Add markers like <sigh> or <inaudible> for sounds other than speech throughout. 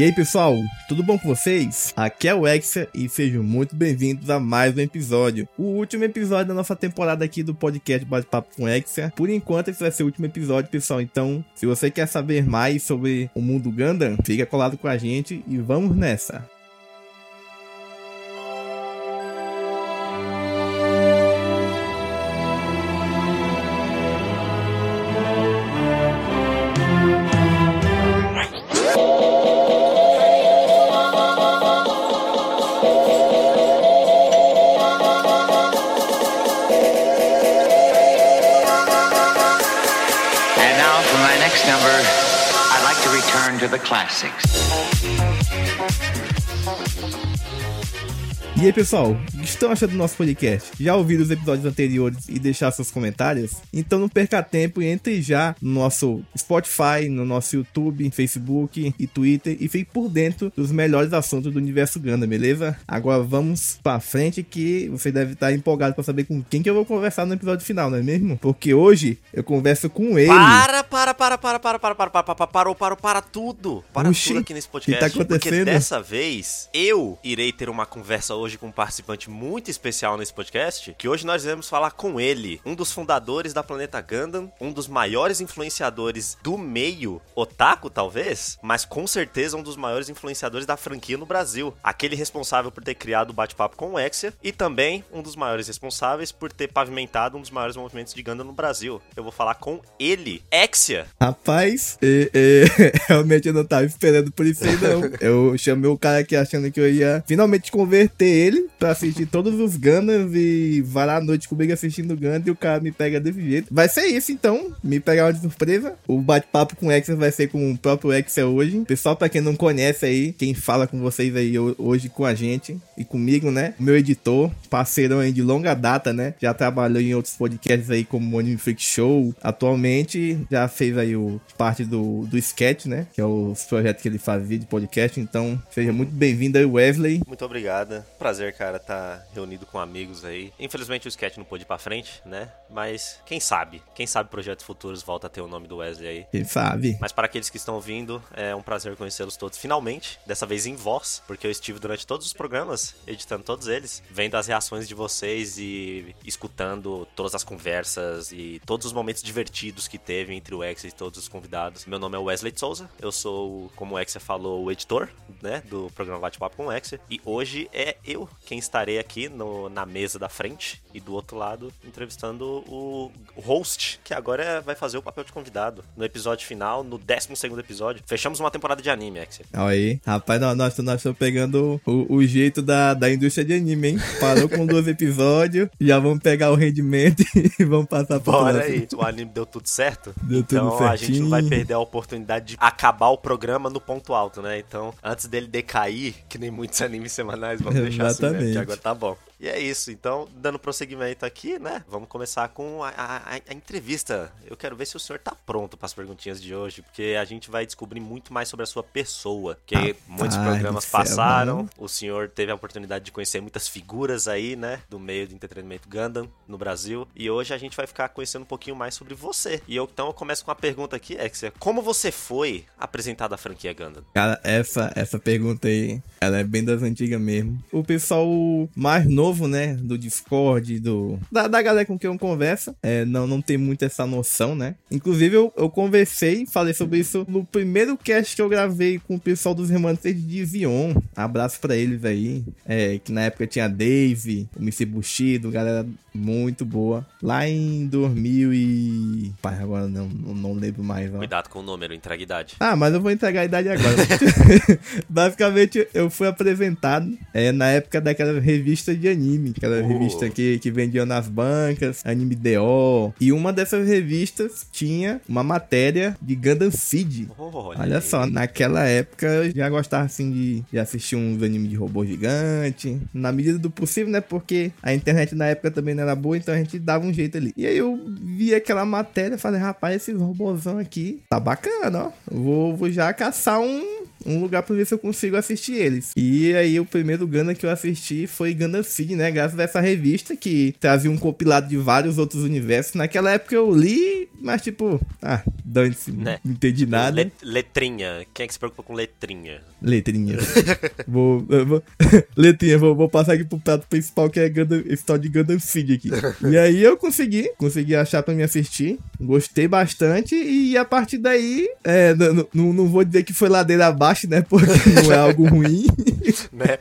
E aí pessoal, tudo bom com vocês? Aqui é o Exa e sejam muito bem-vindos a mais um episódio. O último episódio da nossa temporada aqui do podcast Bate-Papo com Exa. Por enquanto esse vai ser o último episódio, pessoal. Então, se você quer saber mais sobre o mundo Gundam, fica colado com a gente e vamos nessa. E aí pessoal, estão achando do nosso podcast? Já ouviram os episódios anteriores e deixar seus comentários? Então não perca tempo e entre já no nosso Spotify, no nosso YouTube, Facebook e Twitter e fique por dentro dos melhores assuntos do universo Gundam, beleza? Agora vamos pra frente que você deve estar empolgado pra saber com quem que eu vou conversar no episódio final, não é mesmo? Porque hoje eu converso com ele. Para, para, para, para, para, para, para, para, para, parou, parou, para tudo. Para Oxi, tudo aqui nesse que podcast. tá acontecendo? Porque dessa vez, eu irei ter uma conversa hoje com um participante muito especial nesse podcast, que hoje nós iremos falar com ele, um dos fundadores da Planeta Gundam, um dos maiores influenciadores do meio otaku, talvez, mas com certeza um dos maiores influenciadores da franquia no Brasil. Aquele responsável por ter criado o bate-papo com o Exia e também um dos maiores responsáveis por ter pavimentado um dos maiores movimentos de Gundam no Brasil. Eu vou falar com ele, Exia. Rapaz, é, é, <laughs> realmente eu não tava esperando por isso aí, não. Eu chamei o cara aqui achando que eu ia finalmente converter ele pra assistir todos os Gundams e varar a noite comigo assistindo Gundam e o cara me pega desse jeito. Vai ser isso então, me pegar uma de surpresa. O bate-papo com o Excel vai ser com o próprio Excel hoje. Pessoal, pra quem não conhece aí, quem fala com vocês aí ho- hoje com a gente e comigo, né? Meu editor, parceirão aí de longa data, né? Já trabalhou em outros podcasts aí como o Anime Freak Show. Atualmente já fez aí o, parte do, do Sketch, né? Que é os projetos que ele fazia de podcast. Então, seja muito bem-vindo aí, Wesley. Muito obrigada. Prazer, cara, estar reunido com amigos aí. Infelizmente o sketch não pôde ir pra frente, né? Mas quem sabe? Quem sabe projetos futuros volta a ter o nome do Wesley aí. Quem sabe? Mas para aqueles que estão ouvindo, é um prazer conhecê-los todos finalmente, dessa vez em voz, porque eu estive durante todos os programas, editando todos eles, vendo as reações de vocês e escutando todas as conversas e todos os momentos divertidos que teve entre o Ex e todos os convidados. Meu nome é Wesley Souza, eu sou, como o Exia falou, o editor, né, do programa Bate-Papo com o Exia, e hoje é eu quem estarei aqui no- na mesa da frente e do outro lado entrevistando o, host, que agora é- vai fazer o papel de convidado no episódio final, no 12 segundo episódio. Fechamos uma temporada de anime, Exia. Olha aí. Rapaz, nós, nós, nós estamos pegando o, o jeito da, da indústria de anime, hein? Parou com dois <laughs> episódios, já vamos pegar o rendimento <laughs> e vamos passar pro Bora aí, o anime deu tudo certo? Deu tudo então a gente não vai certinho. perder a oportunidade de acabar o programa no ponto alto, né? Então, antes dele decair, que nem muitos <laughs> animes semanais, vamos deixar assim, né? Exatamente. Porque agora tá bom. follow. E é isso, então, dando prosseguimento aqui, né? Vamos começar com a, a- a entrevista. Eu quero ver se o senhor tá pronto para as perguntinhas de hoje, porque a gente vai descobrir muito mais sobre a sua pessoa. Que Rapaz muitos do programas céu, passaram, mano. o senhor teve a oportunidade de conhecer muitas figuras aí, né, do meio do entretenimento Gundam no Brasil. E hoje a gente vai ficar conhecendo um pouquinho mais sobre você. E eu então eu começo com uma pergunta aqui, Exia. Como você foi apresentado à franquia Gundam? Cara, essa, essa pergunta aí, ela é bem das antigas mesmo. O pessoal mais novo, né, do Discord, do da, da galera com quem eu converso, é, não, não tem muito essa noção, né? Inclusive, eu, eu conversei, falei sobre isso no primeiro cast que eu gravei com o pessoal dos Remanentes de Zion. Abraço pra eles aí. É, que na época tinha Dave, o Missy Bushido, galera muito boa. Lá em 2000 e... Pai, agora não, não, lembro mais, ó. Cuidado com o número, entrega a idade. Ah, mas eu vou entregar a idade agora. <laughs> Basicamente, eu fui apresentado é, na época daquela revista de anime. Aquela Uh. revista que, que vendiam nas bancas, Anime DO. E uma dessas revistas tinha uma matéria de Gundam Seed. Olha aí. só, naquela época eu já gostava assim de, de assistir uns animes de robô gigante. Na medida do possível, né? Porque a internet na época também não era boa, então a gente dava um jeito ali. E aí eu vi aquela matéria e falei, rapaz, esses robôzão aqui tá bacana, ó. Vou, vou já caçar um, um lugar pra ver se eu consigo assistir eles. E aí o primeiro Gundam que eu assisti foi Gundam Seed, né? Graças a essa revista que trazia um compilado de vários outros universos. Naquela época eu li, mas tipo, ah, dane-se, Né? não entendi nada. Let- letrinha. Quem é que se preocupa com letrinha? Letrinha. <laughs> vou, vou, <laughs> letrinha, vou, vou passar aqui pro prato principal que é Gundam, esse tal de Gundam Seed aqui. E aí eu consegui, consegui achar pra me assistir. Gostei bastante e a partir daí, é, não, não- não, não vou dizer que foi ladeira abaixo, né? Porque <laughs> não é algo ruim. <laughs> né?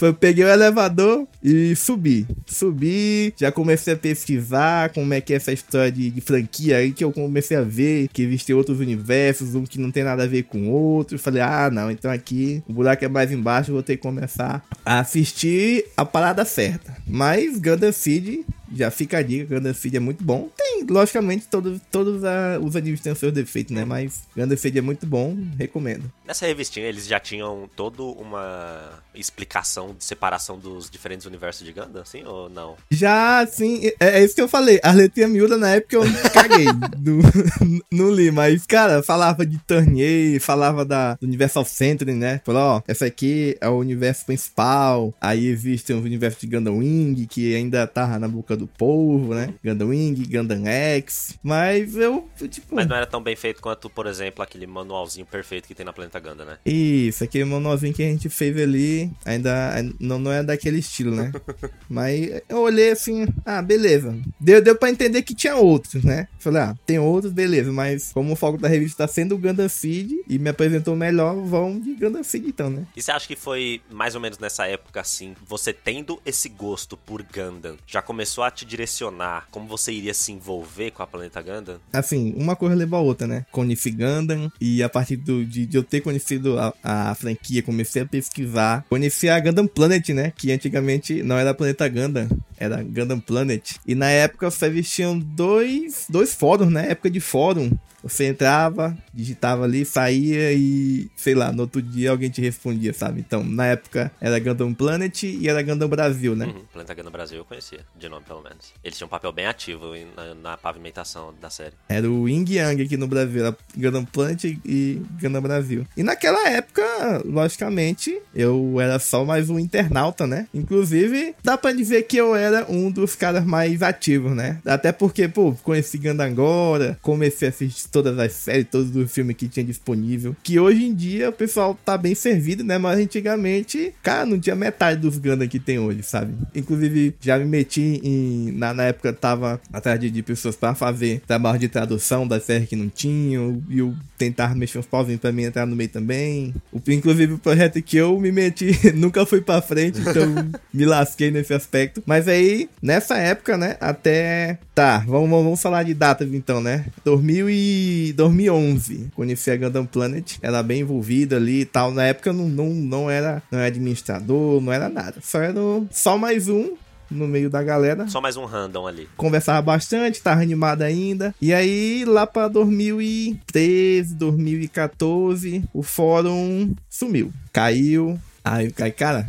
Eu peguei o elevador e subi. Subi, já comecei a pesquisar como é que é essa história de, de franquia aí, que eu comecei a ver que existem outros universos, um que não tem nada a ver com o outro. Falei, ah, não, então aqui o buraco é mais embaixo, vou ter que começar a assistir a parada certa. Mas Gundam Seed, já fica a dica, Gundam Seed é muito bom. Tem, logicamente, todos, todos a- os animes têm seus defeitos, né? Mas Gundam Seed é muito bom, recomendo. Nessa revistinha eles já tinham toda uma explicação de separação dos diferentes universos de Gundam, assim, ou não? Já, assim, é, é isso que eu falei. A letrinha miúda na época eu <laughs> caguei. não, <laughs> não li, mas, cara, falava de Turnier, falava da, do Universal Century, né? Falou, ó, essa aqui é o universo principal. Aí existe o universo de Gundam Wing, que ainda tava na boca do povo, né? Gundam Wing, Gundam X. Mas eu, tipo. Mas não era tão bem feito quanto, por exemplo, aquele manualzinho perfeito que tem na Planeta Gundam, né? Isso, aquele manualzinho que a gente fez ali, ainda não, não é daquele estilo, né? <laughs> Mas eu olhei assim, ah, beleza. Deu, deu pra entender que tinha outros, né? Falei, ah, tem outros, beleza, mas como o foco da revista tá sendo o Gundam Seed e me apresentou melhor, vão de Gundam Seed então, né? E você acha que foi mais ou menos nessa época, assim, você tendo esse gosto por Gundam, já começou a te direcionar como você iria se envolver com a Planeta Gundam? Assim, uma coisa levou a outra, né? Conheci Gundam e a partir do, de, de eu ter conhecido a, a franquia, comecei a pesquisar. Conheci a Gundam Planet, né? Que antigamente não era Planeta Gundam, era Gundam Planet. E na época só existiam dois, dois fóruns, né? Época de fórum. Você entrava, digitava ali, saía e, sei lá, no outro dia alguém te respondia, sabe? Então, na época era Gundam Planet e era Gundam Brasil, né? Uhum, Planeta Gundam Brasil eu conhecia, de nome pelo menos. Eles tinham um papel bem ativo na, na pavimentação da série. Era o Yin Yang aqui no Brasil, era Gundam Planet e Gundam Brasil. E naquela época, logicamente, eu era só mais um internauta, né? Inclusive, dá pra dizer que eu era um dos caras mais ativos, né? Até porque, pô, conheci Gundam agora, comecei a assistir todas as séries, todos os filmes que tinha disponível. Que hoje em dia o pessoal tá bem servido, né? Mas antigamente, cara, não tinha metade dos Gundam que tem hoje, sabe? Inclusive, já me meti em. Na, na época, tava atrás de, de pessoas pra fazer trabalho de tradução das séries que não tinham. E eu tentava mexer uns pauzinhos pra mim entrar no meio também. O, inclusive, o projeto que eu me meti <laughs> nunca foi pra frente, então <laughs> me lasquei nesse aspecto. Mas aí, nessa época, né? Até. Tá, vamos, vamos falar de datas então, né? 2000 e 2011. Conheci a Gundam Planet, ela bem envolvida ali e tal. Na época não, não, não era não era administrador, não era nada. Só era só mais um no meio da galera. Só mais um random ali. Conversava bastante, tava animado ainda. E aí, lá pra 2013, 2014, o fórum sumiu. Caiu. Aí eu caí, cara,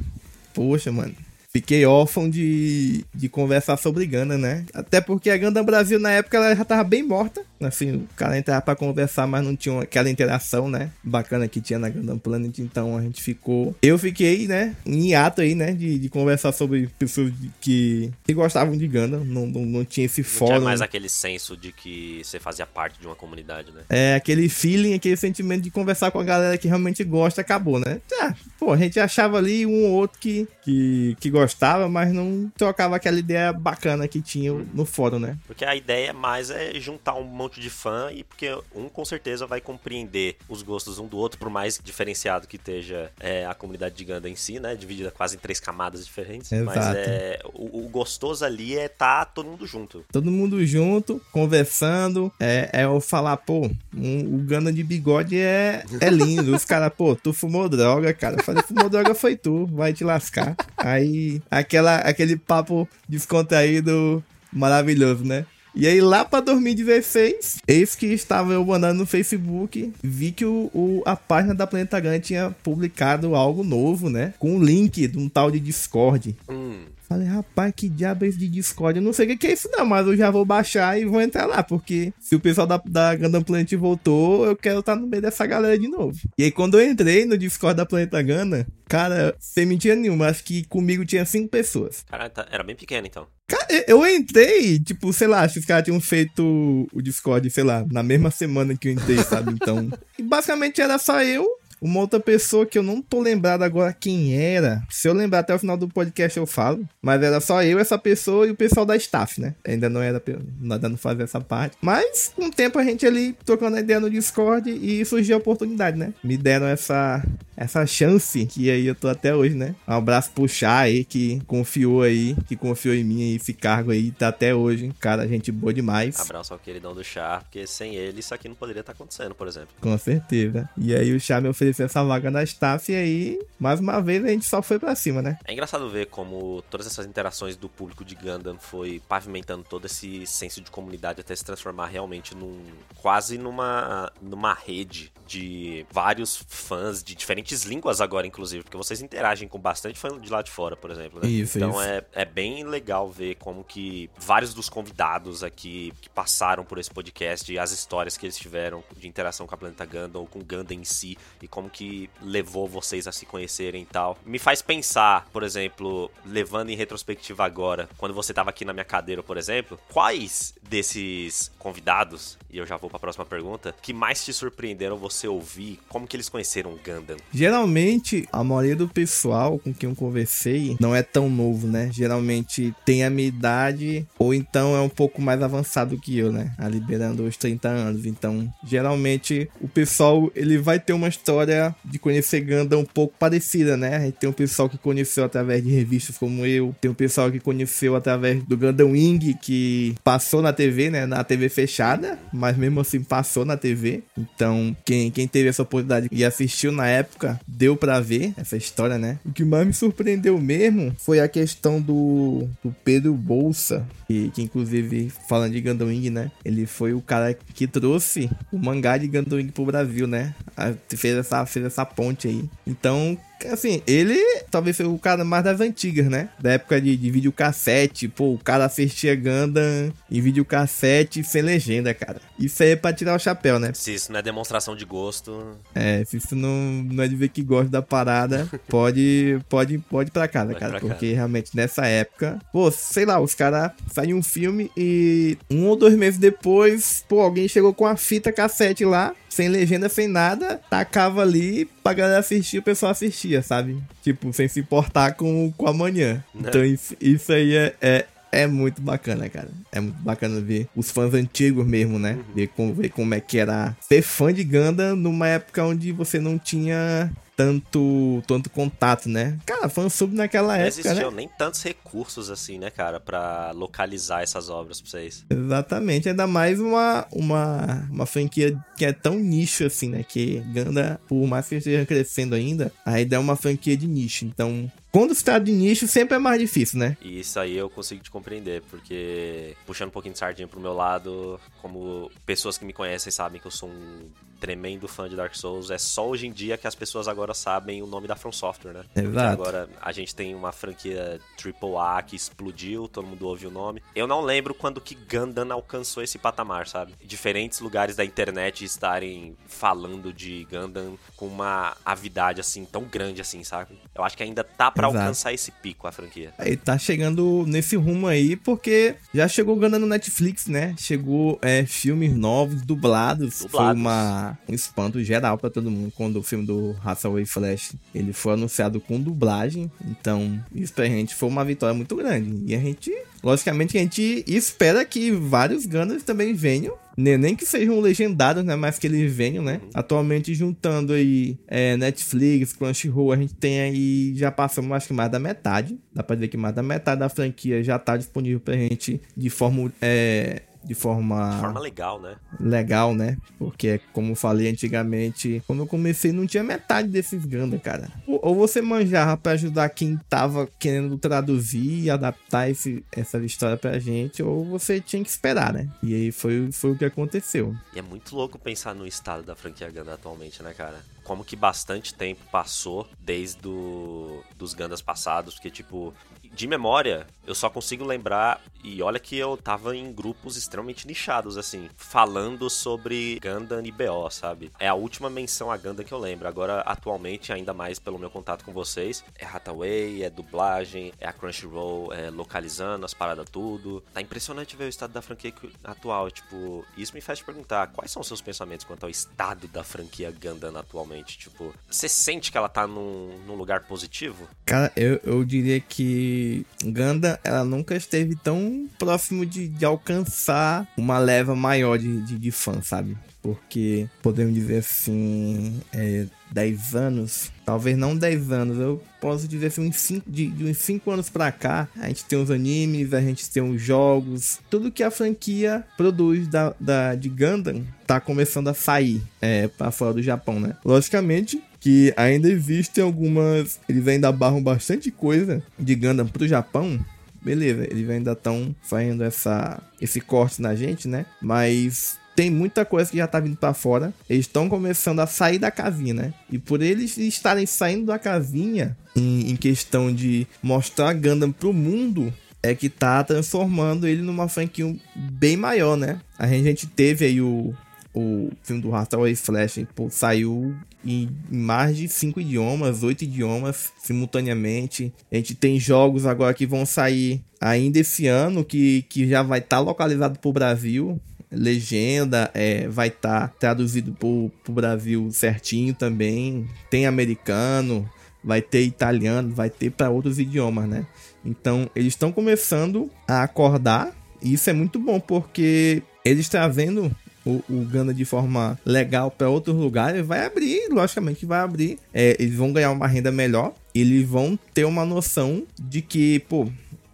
poxa, mano. Fiquei órfão de, de conversar sobre Ganda, né? Até porque a Ganda Brasil na época ela já tava bem morta. Assim, o cara entrava pra conversar, mas não tinha aquela interação, né? Bacana que tinha na Gundam Planet. Então a gente ficou. Eu fiquei, né? Em hiato aí, né? De, de conversar sobre pessoas que, que gostavam de Gundam. Não, não, não tinha esse Não fórum. tinha mais aquele senso de que você fazia parte de uma comunidade, né? É, aquele feeling, aquele sentimento de conversar com a galera que realmente gosta, acabou, né? Ah, pô, a gente achava ali um ou outro que, que, que gostava, mas não trocava aquela ideia bacana que tinha no fórum, né? Porque a ideia mais é juntar um monte de fã e porque um com certeza vai compreender os gostos um do outro, por mais diferenciado que esteja é, a comunidade de Ganda em si, né? Dividida quase em três camadas diferentes. Mas Exato. é, o, o gostoso ali é tá todo mundo junto. Todo mundo junto, conversando. É, é eu falar, pô, um- o Gana de bigode é, é lindo. Os caras, pô, tu fumou droga, cara. Eu falei, fumou droga foi tu, vai te lascar. Aí, aquela, aquele papo descontraído maravilhoso, né? E aí, lá pra 2016, eis que estava eu andando no Facebook, vi que o, o- a página da Planeta Gun tinha publicado algo novo, né? Com um link de um tal de Discord. Hum, Falei, rapaz, que diabo é esse de Discord? Eu não sei o que é isso não, mas eu já vou baixar e vou entrar lá, porque se o pessoal da, da Gundam Planet voltou, eu quero estar no meio dessa galera de novo. E aí quando eu entrei no Discord da Planeta Gundam, cara, sem mentira nenhuma, acho que comigo tinha cinco pessoas. Caralho, tá- era bem pequeno então. Cara, eu entrei, tipo, sei lá, se os caras tinham feito o Discord, sei lá, na mesma semana que eu entrei, sabe? Então. <laughs> E basicamente era só eu, uma outra pessoa que eu não tô lembrado agora quem era. Se eu lembrar até o final do podcast eu falo. Mas era só eu, essa pessoa e o pessoal da staff, né? Ainda não era, ainda não fazia essa parte. Mas com o tempo a gente ali trocando ideia no Discord e surgiu a oportunidade, né? Me deram essa, essa chance que aí eu tô até hoje, né? Um abraço pro Chá aí que confiou aí, que confiou em mim aí, esse cargo aí, tá até hoje. Cara, gente boa demais. Abraço ao queridão do chá, porque sem ele isso aqui não poderia estar acontecendo, por exemplo. Com certeza. E aí o Chá me ofereceu essa vaga na staff e aí, mais uma vez, a gente só foi pra cima, né? É engraçado ver como todas essas interações do público de Gundam foi pavimentando todo esse senso de comunidade até se transformar realmente num quase numa numa rede de vários fãs de diferentes línguas agora inclusive, porque vocês interagem com bastante fã de lá de fora, por exemplo, né? Isso, então isso. É, é bem legal ver como que vários dos convidados aqui que passaram por esse podcast e as histórias que eles tiveram de interação com a Planeta Gundam ou com Gundam em si e como que levou vocês a se conhecerem e tal. Me faz pensar, por exemplo, levando em retrospectiva agora, quando você tava aqui na minha cadeira, por exemplo, quais desses convidados, e eu já vou pra próxima pergunta, que mais te surpreenderam você ouvir? Como que eles conheceram o Gundam? Geralmente, a maioria do pessoal com quem eu conversei não é tão novo, né? Geralmente tem a minha idade ou então é um pouco mais avançado que eu, né? Ali beirando os 30 anos. Então, geralmente, o pessoal, ele vai ter uma história de conhecer Gundam um pouco parecida, né? Tem um pessoal que conheceu através de revistas como eu, tem um pessoal que conheceu através do Gundam Wing, que passou na TV, né? Na TV fechada, mas mesmo assim passou na TV. Então, quem, quem teve essa oportunidade e assistiu na época, deu pra ver essa história, né? O que mais me surpreendeu mesmo foi a questão do, do Pedro Bolsa, que, que inclusive, falando de Gundam Wing, né? Ele foi o cara que trouxe o mangá de Gundam Wing pro Brasil, né? A- Fez essa, fez essa ponte aí. Então, assim, ele talvez foi o cara mais das antigas, né? Da época de, de videocassete. Pô, o cara assistia Gundam em videocassete sem legenda, cara. Isso aí é pra tirar o chapéu, né? Se isso não é demonstração de gosto, É, se isso não, não é de ver que gosta da parada, <laughs> pode, pode, pode ir pra casa, Pode cara. pra porque realmente nessa época, pô, sei lá, os caras saem um filme e um ou dois meses depois, pô, alguém chegou com a fita cassete lá, sem legenda, sem nada, tacava ali pra galera assistir, o pessoal assistia, sabe? Tipo, sem se importar com, com amanhã. Né? Então isso, isso aí é, é, é muito bacana, cara. É muito bacana ver os fãs antigos mesmo, né? Ver, como, ver como é que era ser fã de Gundam numa época onde você não tinha tanto, tanto contato, né? Cara, fansub naquela não época, existiam né? nem tantos recursos assim, né, cara, pra localizar essas obras pra vocês. Exatamente, ainda mais uma, uma, uma franquia que é tão nicho assim, né? Que Ganda, por mais que esteja crescendo ainda, ainda é uma franquia de nicho. Então, quando se trata de nicho, sempre é mais difícil, né? E isso aí eu consigo te compreender, porque puxando um pouquinho de sardinha pro meu lado, como pessoas que me conhecem sabem que eu sou um tremendo fã de Dark Souls, é só hoje em dia que as pessoas agora sabem o nome da From Software, né? Porque Exato. agora a gente tem uma franquia AAA que explodiu, todo mundo ouve o nome. Eu não lembro quando que Gundam alcançou esse patamar, sabe? Diferentes lugares da internet estarem falando de Gundam com uma avidade assim tão grande assim, sabe? Eu acho que ainda tá pra Exato. alcançar esse pico a franquia. Aí tá chegando nesse rumo aí, porque já chegou Ganda no Netflix, né? Chegou é, filmes novos, dublados. Foi Dublados. uma, um espanto geral pra todo mundo quando o filme do Hathaway Flash ele foi anunciado com dublagem. Então, isso pra gente foi uma vitória muito grande. E a gente, logicamente, a gente espera que vários Gundams também venham. Nem que sejam legendados, né? Mas que eles venham, né? Atualmente, juntando aí é, Netflix, Crunchyroll, a gente tem aí, já passamos acho que mais da metade. Dá pra dizer que mais da metade da franquia já tá disponível pra gente de forma. É, de forma, De forma legal, né? legal, né? Porque, como eu falei antigamente, quando eu comecei não tinha metade desses Gundam, cara. Ou, você manjava pra ajudar quem tava querendo traduzir e adaptar esse, essa história pra gente, ou você tinha que esperar, né? E aí foi, foi o que aconteceu. E é muito louco pensar no estado da franquia Gundam atualmente, né, cara? Como que bastante tempo passou desde do, dos Gundams passados, porque, tipo, de memória, eu só consigo lembrar, e olha que eu tava em grupos extremamente nichados, assim, falando sobre Gundam e BO, sabe? É a última menção a Gundam que eu lembro. Agora, atualmente, ainda mais pelo meu contato com vocês, é Hathaway, é dublagem, é a Crunchyroll é, localizando as paradas tudo. Tá impressionante ver o estado da franquia atual, tipo, isso me faz perguntar, quais são os seus pensamentos quanto ao estado da franquia Gundam atualmente? Tipo, você sente que ela tá num, num lugar positivo? Cara, eu, eu diria que Gundam, ela nunca esteve tão próximo de, de alcançar uma leva maior de, de, de fãs, sabe? Porque podemos dizer assim, é, 10 anos, talvez não 10 anos, eu posso dizer assim, uns 5, de, de uns 5 anos pra cá, a gente tem os animes, a gente tem os jogos, tudo que a franquia produz da, da, de Gundam tá começando a sair é, pra fora do Japão, né? Logicamente, que ainda existem algumas. Eles ainda barram bastante coisa de Gundam pro Japão. Beleza, eles ainda estão fazendo essa, esse corte na gente, né? Mas tem muita coisa que já tá vindo para fora. Eles estão começando a sair da casinha, né? E por eles estarem saindo da casinha, em, em questão de mostrar Gundam pro mundo, é que tá transformando ele numa franquia bem maior, né? A gente, teve aí o, o filme do Hathaway Flash pô, saiu em mais de cinco idiomas, oito idiomas simultaneamente. A gente tem jogos agora que vão sair ainda esse ano que, que já vai estar tá localizado para o Brasil. Legenda é, vai estar tá traduzido para o Brasil certinho também. Tem americano, vai ter italiano, vai ter para outros idiomas, né? Então eles estão começando a acordar. E isso é muito bom porque eles trazendo o, o Gana de forma legal para outros lugares, vai abrir, logicamente vai abrir. É, eles vão ganhar uma renda melhor, eles vão ter uma noção de que, pô,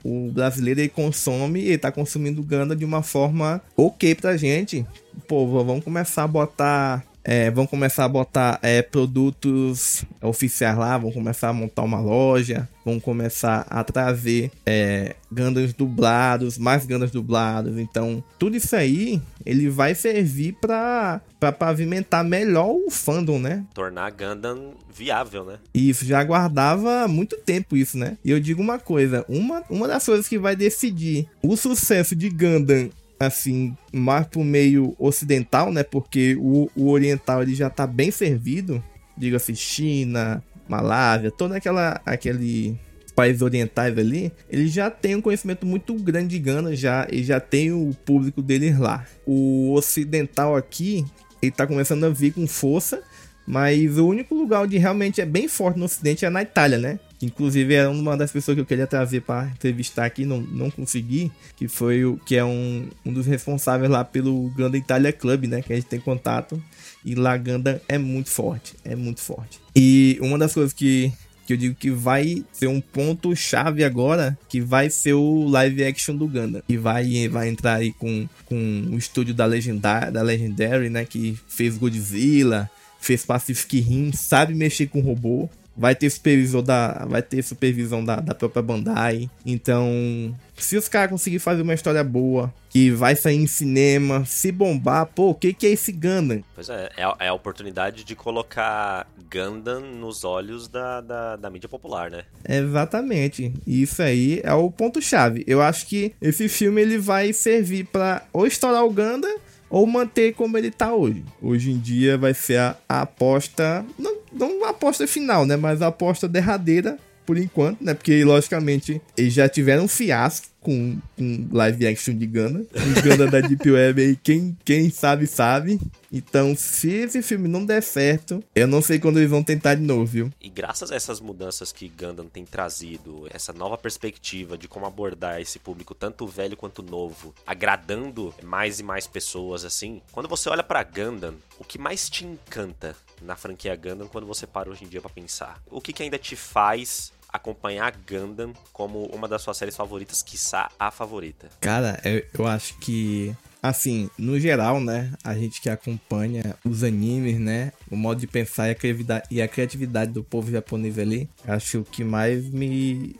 o brasileiro ele consome, ele tá consumindo Ganda de uma forma ok pra gente. Pô, vamos começar a botar é, vão começar a botar é, produtos oficiais lá, vão começar a montar uma loja, vão começar a trazer é, dublados, mais Gundams dublados. Então, tudo isso aí, ele vai servir para para pavimentar melhor o fandom, né? Tornar Gundam viável, né? Isso, já aguardava muito tempo isso, né? E eu digo uma coisa, uma, uma das coisas que vai decidir o sucesso de Gundam assim, mais pro meio ocidental, né? Porque o, o oriental ele já tá bem servido, diga-se China, Malásia, todo aquela aquele países orientais ali, ele já tem um conhecimento muito grande de Gana, já e já tem o público deles lá. O ocidental aqui, ele tá começando a vir com força, mas o único lugar onde realmente é bem forte no ocidente é na Itália, né? Inclusive era uma das pessoas que eu queria trazer para entrevistar aqui, não, não consegui, que foi o que é um, um dos responsáveis lá pelo Ganda Itália Club, né? Que a gente tem contato. E lá Ganda é muito forte, é muito forte. E uma das coisas que, que eu digo que vai ser um ponto chave agora, que vai ser o live action do Ganda. E vai, vai entrar aí com, com o estúdio da Legendary, da Legendary, né? Que fez Godzilla, fez Pacific Rim, sabe mexer com robô vai ter supervisão da, vai ter supervisão da, da própria Bandai. Então, se os caras conseguirem fazer uma história boa, que vai sair em cinema, se bombar, pô, o que, que é esse Gundam? Pois é, é, é, a oportunidade de colocar Gundam nos olhos da, da, da mídia popular, né? Exatamente. Isso aí é o ponto-chave. Eu acho que esse filme ele vai servir para ou estourar o Gundam ou manter como ele tá hoje. Hoje em dia vai ser a, a aposta, não, não a aposta final, né, mas a aposta derradeira por enquanto, né? Porque, logicamente, eles já tiveram um fiasco com, com live action de Gana. Um Gana da Deep Web aí, quem, quem sabe, sabe. Então, se esse filme não der certo, eu não sei quando eles vão tentar de novo, viu? E graças a essas mudanças que Gundam tem trazido, essa nova perspectiva de como abordar esse público, tanto velho quanto novo, agradando mais e mais pessoas, assim, quando você olha para Gundam, o que mais te encanta na franquia Gundam quando você para hoje em dia para pensar? O que, que ainda te faz acompanhar Gundam como uma das suas séries favoritas, quiçá a favorita? Cara, eu, eu acho que assim, no geral, né, a gente que acompanha os animes, né, o modo de pensar e a criatividade, do povo japonês ali, acho que mais me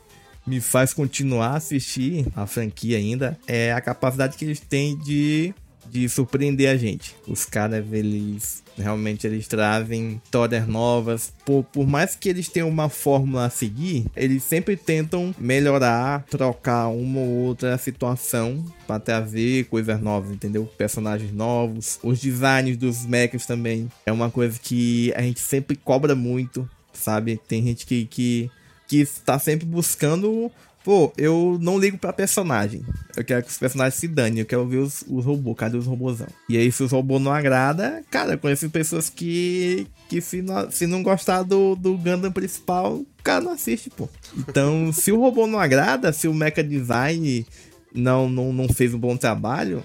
me faz continuar a assistir a franquia ainda é a capacidade que eles têm de de surpreender a gente. Os caras, eles realmente eles trazem histórias novas. Por, por mais que eles tenham uma fórmula a seguir, eles sempre tentam melhorar, trocar uma ou outra situação para trazer coisas novas, entendeu? Personagens novos. Os designs dos mechas também é uma coisa que a gente sempre cobra muito, sabe? Tem gente que, que, que está sempre buscando Pô, eu não ligo pra personagem. Eu quero que os personagens se danem. Eu quero ver os, os robôs. Cadê os robôzão? E aí, se os robôs não agrada, cara, eu conheço pessoas que, que se, não, se não gostar do, do Gundam principal, o cara não assiste, pô. Então, se o robô não agrada, se o mecha design não, não, não fez um bom trabalho,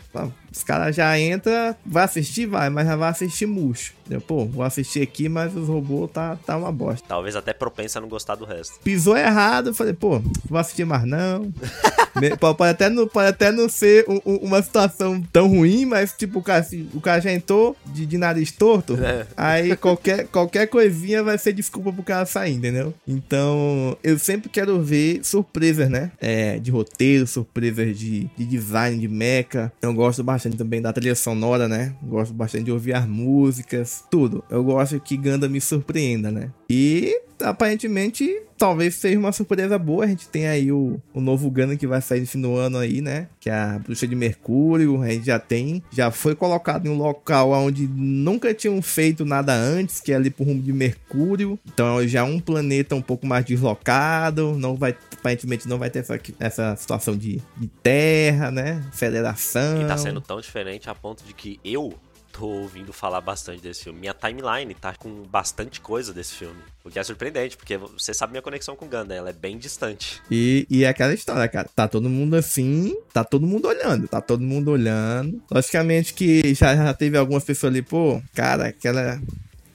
os caras já entram, vai assistir, vai, mas já vai assistir murcho. Pô, vou assistir aqui, mas os robôs tá, tá uma bosta. Talvez até propensa a não gostar do resto. Pisou errado, falei, pô, vou assistir mais não. <laughs> pode, até não pode até não ser um, um, uma situação tão ruim, mas tipo, o cara, o cara já entrou de, de nariz torto, é. aí qualquer, qualquer coisinha vai ser desculpa pro cara sair, entendeu? Então, eu sempre quero ver surpresas, né? É, de roteiro, surpresas de, de design, de mecha. Eu gosto bastante bastante também da trilha sonora, né? Gosto bastante de ouvir as músicas, tudo. Eu gosto que Ganda me surpreenda, né? E aparentemente talvez seja uma surpresa boa. A gente tem aí o, o novo Gundam que vai sair no fim do ano aí, né? Que é a Bruxa de Mercúrio. A gente já tem. Já foi colocado em um local onde nunca tinham feito nada antes, que é ali pro rumo de Mercúrio. Então já é um planeta um pouco mais deslocado. Não vai, aparentemente não vai ter essa, essa situação de, de terra, né? Federação. E tá sendo tão diferente a ponto de que eu tô ouvindo falar bastante desse filme. Minha timeline tá com bastante coisa desse filme. O que é surpreendente, porque você sabe minha conexão com Ganda, ela é bem distante. E, e é aquela história, cara. Tá todo mundo assim, tá todo mundo olhando, tá todo mundo olhando. Logicamente que já, já teve algumas pessoas ali, pô, cara, aquela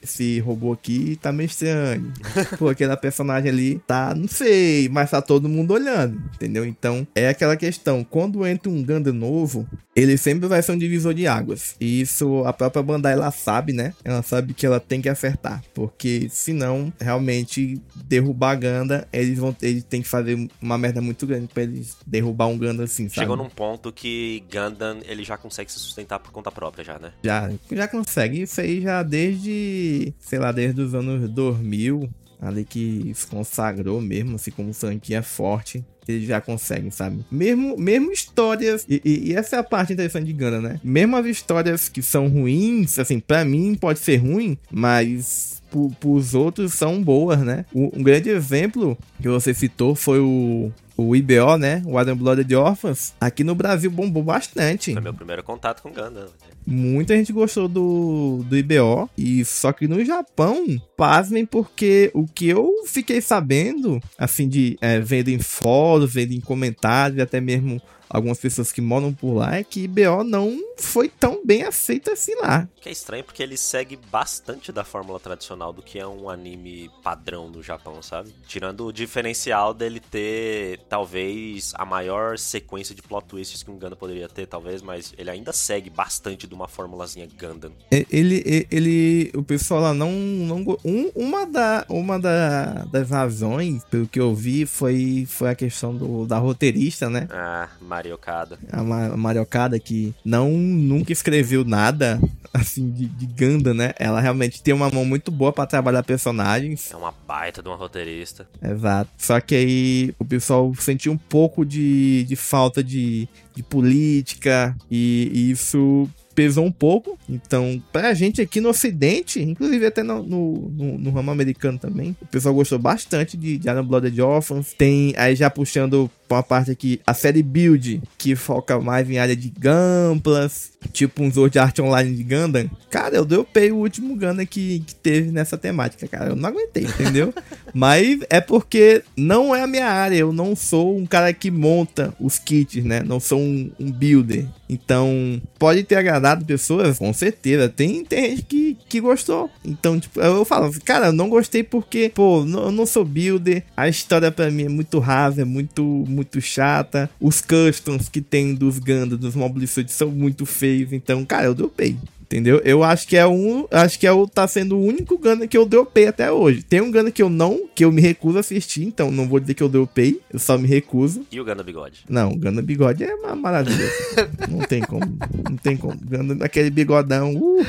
esse robô aqui tá meio estranho. <laughs> Pô, aquela personagem ali tá, não sei, mas tá todo mundo olhando, entendeu? Então, é aquela questão, quando entra um Gundam novo, ele sempre vai ser um divisor de águas. E isso a própria Bandai ela sabe, né? Ela sabe que ela tem que acertar, porque senão realmente derrubar a Ganda, eles vão eles têm que fazer uma merda muito grande para eles derrubar um Gundam assim, sabe? Chegou num ponto que Gundam ele já consegue se sustentar por conta própria já, né? Já, já consegue. Isso aí já desde, sei lá, desde os anos 2000, ali que se consagrou mesmo, assim, como franquia forte eles já conseguem, sabe? Mesmo, mesmo histórias. E, e, e, essa é a parte interessante de Gana, né? Mesmo as histórias que são ruins, assim, para mim pode ser ruim, mas pros outros são boas, né? Um, um grande exemplo que você citou foi o o IBO, né? O Adam Blooded Orphans, aqui no Brasil bombou bastante. Foi meu primeiro contato com Gundam. Né? Muita gente gostou do, do IBO, e só que no Japão, pasmem, porque o que eu fiquei sabendo, assim, de é, vendo em fóruns, vendo em comentários, até mesmo algumas pessoas que moram por lá é que IBO não foi tão bem aceita assim lá. Que é estranho porque ele segue bastante da fórmula tradicional do que é um anime padrão no Japão, sabe? Tirando o diferencial dele ter talvez a maior sequência de plot twists que um Gundam poderia ter, talvez, mas ele ainda segue bastante de uma formulazinha Gundam. É, ele, ele, o pessoal lá não, não um, uma da, uma da, das razões, pelo que eu vi, foi, foi a questão do, da roteirista, né? Ah, Mariocada. A, Ma Mariocada que não nunca escreveu nada <laughs> assim de, de Ganda, né? Ela realmente tem uma mão muito boa para trabalhar personagens. É uma baita de uma roteirista. Exato. Só que aí o pessoal sentiu um pouco de, de falta de, de política e, e isso pesou um pouco. Então, pra gente aqui no Ocidente, inclusive até no, no, no, no ramo americano também, o pessoal gostou bastante de, de Iron Blooded Orphans. Tem aí já puxando pra uma parte aqui a série Build, que foca mais em área de gamplas, tipo um Sword Art Online de Gundam. Cara, eu dropei o último Gundam que, que teve nessa temática, cara. Eu não aguentei, entendeu? <laughs> Mas é porque não é a minha área. Eu não sou um cara que monta os kits, né? Não sou um, um builder. Então, pode ter agradado pessoas, com certeza. Tem, tem gente que, que gostou. Então, tipo, eu falo, cara, eu não gostei porque, pô, não, eu não sou builder. A história para mim é muito rasa, é muito, muito chata. Os customs que tem dos Gundam, dos Suits são muito feios. Então, cara, eu dropei. Entendeu? Eu acho que é um. Acho que é o, tá sendo o único Gundam que eu dropei até hoje. Tem um Gundam que eu não. que eu me recuso a assistir, então não vou dizer que eu dropei, eu só me recuso. E o Ganda Bigode? Não, o Gundam Bigode é uma maravilha. <laughs> não tem como. Não tem como. Gundam daquele bigodão. Uh,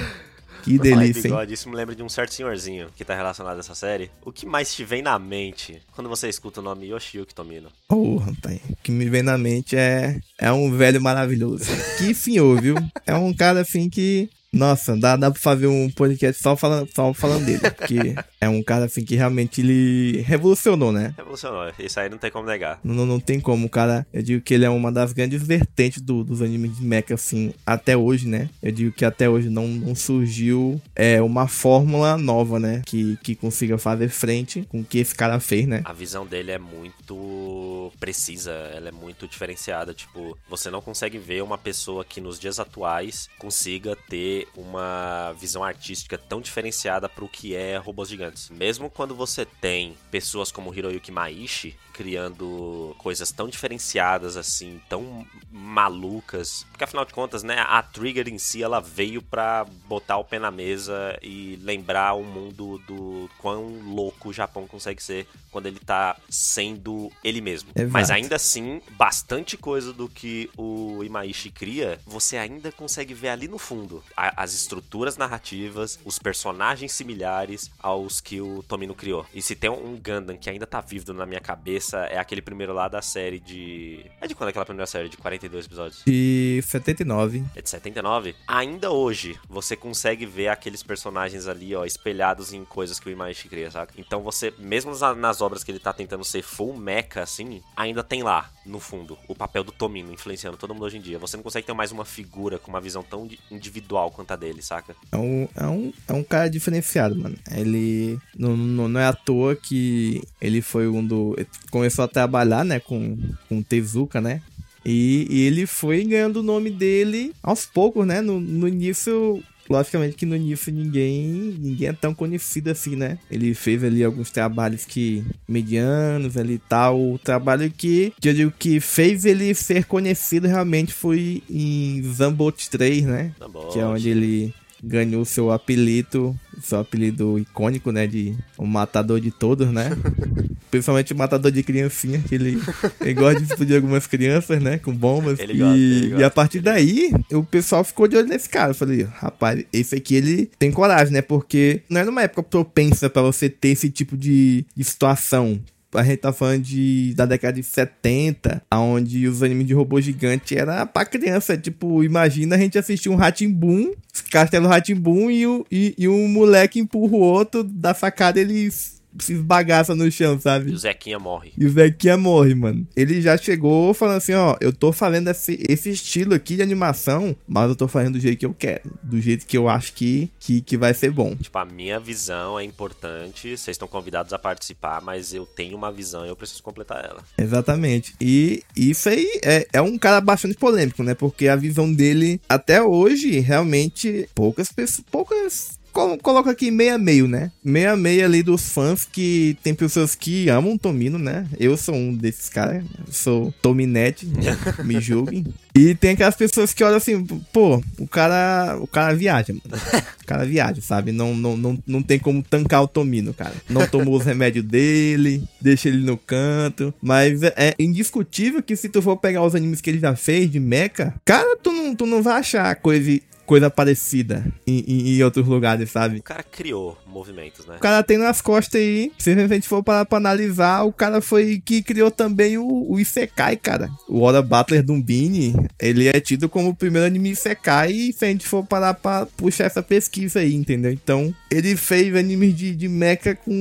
que Por delícia, hein? bigode, isso me lembra de um certo senhorzinho que tá relacionado a essa série. O que mais te vem na mente quando você escuta o nome Yoshiyuki Tomino? Oh, rapaz, o que me vem na mente é, é um velho maravilhoso. Que senhor, viu? É um cara assim que. Nossa, dá, dá pra fazer um podcast só falando, só falando dele. Porque é um cara assim que realmente ele revolucionou, né? Revolucionou, isso aí não tem como negar. Não, não, não tem como, o cara. Eu digo que ele é uma das grandes vertentes do- dos animes de mecha, assim, até hoje, né? Eu digo que até hoje não, não surgiu é, uma fórmula nova, né? Que, que consiga fazer frente com o que esse cara fez, né? A visão dele é muito precisa, ela é muito diferenciada. Tipo, você não consegue ver uma pessoa que nos dias atuais consiga ter uma visão artística tão diferenciada pro que é robôs gigantes. Mesmo quando você tem pessoas como Hiroyuki Maishi criando coisas tão diferenciadas assim, tão malucas, porque afinal de contas, né, a Trigger em si ela veio pra botar o pé na mesa e lembrar o mundo do quão louco o Japão consegue ser quando ele tá sendo ele mesmo. Exato. Mas ainda assim, bastante coisa do que o Imaishi cria, você ainda consegue ver ali no fundo A- as estruturas narrativas, os personagens similares aos que o Tomino criou. E se tem um Gundam que ainda tá vivo na minha cabeça, é aquele primeiro lá da série de. É de quando aquela primeira série? De 42 episódios? De 79. É de 79. Ainda hoje, você consegue ver aqueles personagens ali, ó, espelhados em coisas que o Imaishi cria, saca? Então você, mesmo na- nas obras que ele tá tentando ser full mecha, assim, ainda tem lá, no fundo, o papel do Tomino influenciando todo mundo hoje em dia. Você não consegue ter mais uma figura com uma visão tão di- individual quanto a dele, saca? É um, é, um, é um cara diferenciado, mano. Ele. Não, não, não é à toa que ele foi um do. Começou a trabalhar, né, com, com o Tezuka, né? E, e ele foi ganhando o nome dele aos poucos, né? No, no início. Logicamente que no início ninguém, ninguém é tão conhecido assim, né? Ele fez ali alguns trabalhos que medianos ali e tal. O trabalho que, que eu digo que fez ele ser conhecido realmente foi em Zambot 3, né? Bom. que é onde ele ganhou seu apelido, seu apelido icônico, né, de o matador de todos, né? <laughs> Principalmente o matador de criancinha, que ele, ele gosta de explodir algumas crianças, né, com bombas. Ele e, gosta, ele gosta. e a partir daí, o pessoal ficou de olho nesse cara. Eu falei, rapaz, esse aqui ele tem coragem, né? Porque não é numa época propensa pra você ter esse tipo de, de situação. A gente tá falando de, da década de 70, onde os animes de robô gigante era pra criança. Tipo, imagina a gente assistir um Ratimbun, Castelo Ratimbun e, e, e um moleque empurra o outro da sacada ele se esbagaça no chão, E sabe? o Zequinha morre. E o Zequinha morre, mano. Ele já chegou falando assim, ó, eu tô fazendo esse, esse estilo aqui de animação, mas eu tô fazendo do jeito que eu quero. Do jeito que eu acho que, que, que vai ser bom. Tipo, a minha visão é importante, vocês estão convidados a participar, mas eu tenho uma visão e eu preciso completar ela. Exatamente. E isso aí é, é um cara bastante polêmico, né? Porque a visão dele, até hoje, realmente, poucas pessoas. Poucas. Colo- Coloca aqui meia meio, né? Meia meia ali dos fãs que tem pessoas que amam Tomino, né? Eu sou um desses caras. Sou Tominete, <laughs> me julguem. E tem aquelas pessoas que olham assim, pô, o cara, o cara viaja, mano. O cara viaja, sabe? Não, não, não, não tem como tancar o Tomino, cara. Não tomou os remédios dele, deixa ele no canto. Mas é, é indiscutível que se tu for pegar os animes que ele já fez de mecha, cara, tu não, tu não vai achar coisa, coisa parecida em, em, em outros lugares, sabe? O cara criou movimentos, né? O cara tem nas costas aí. Se a gente for parar pra analisar, o cara foi que criou também o, o Isekai, cara. O Ora Butler Dumbini, ele é tido como o primeiro anime Isekai. E se a gente for parar pra puxar essa pesquisa aí, entendeu? Então, ele fez animes de, de mecha com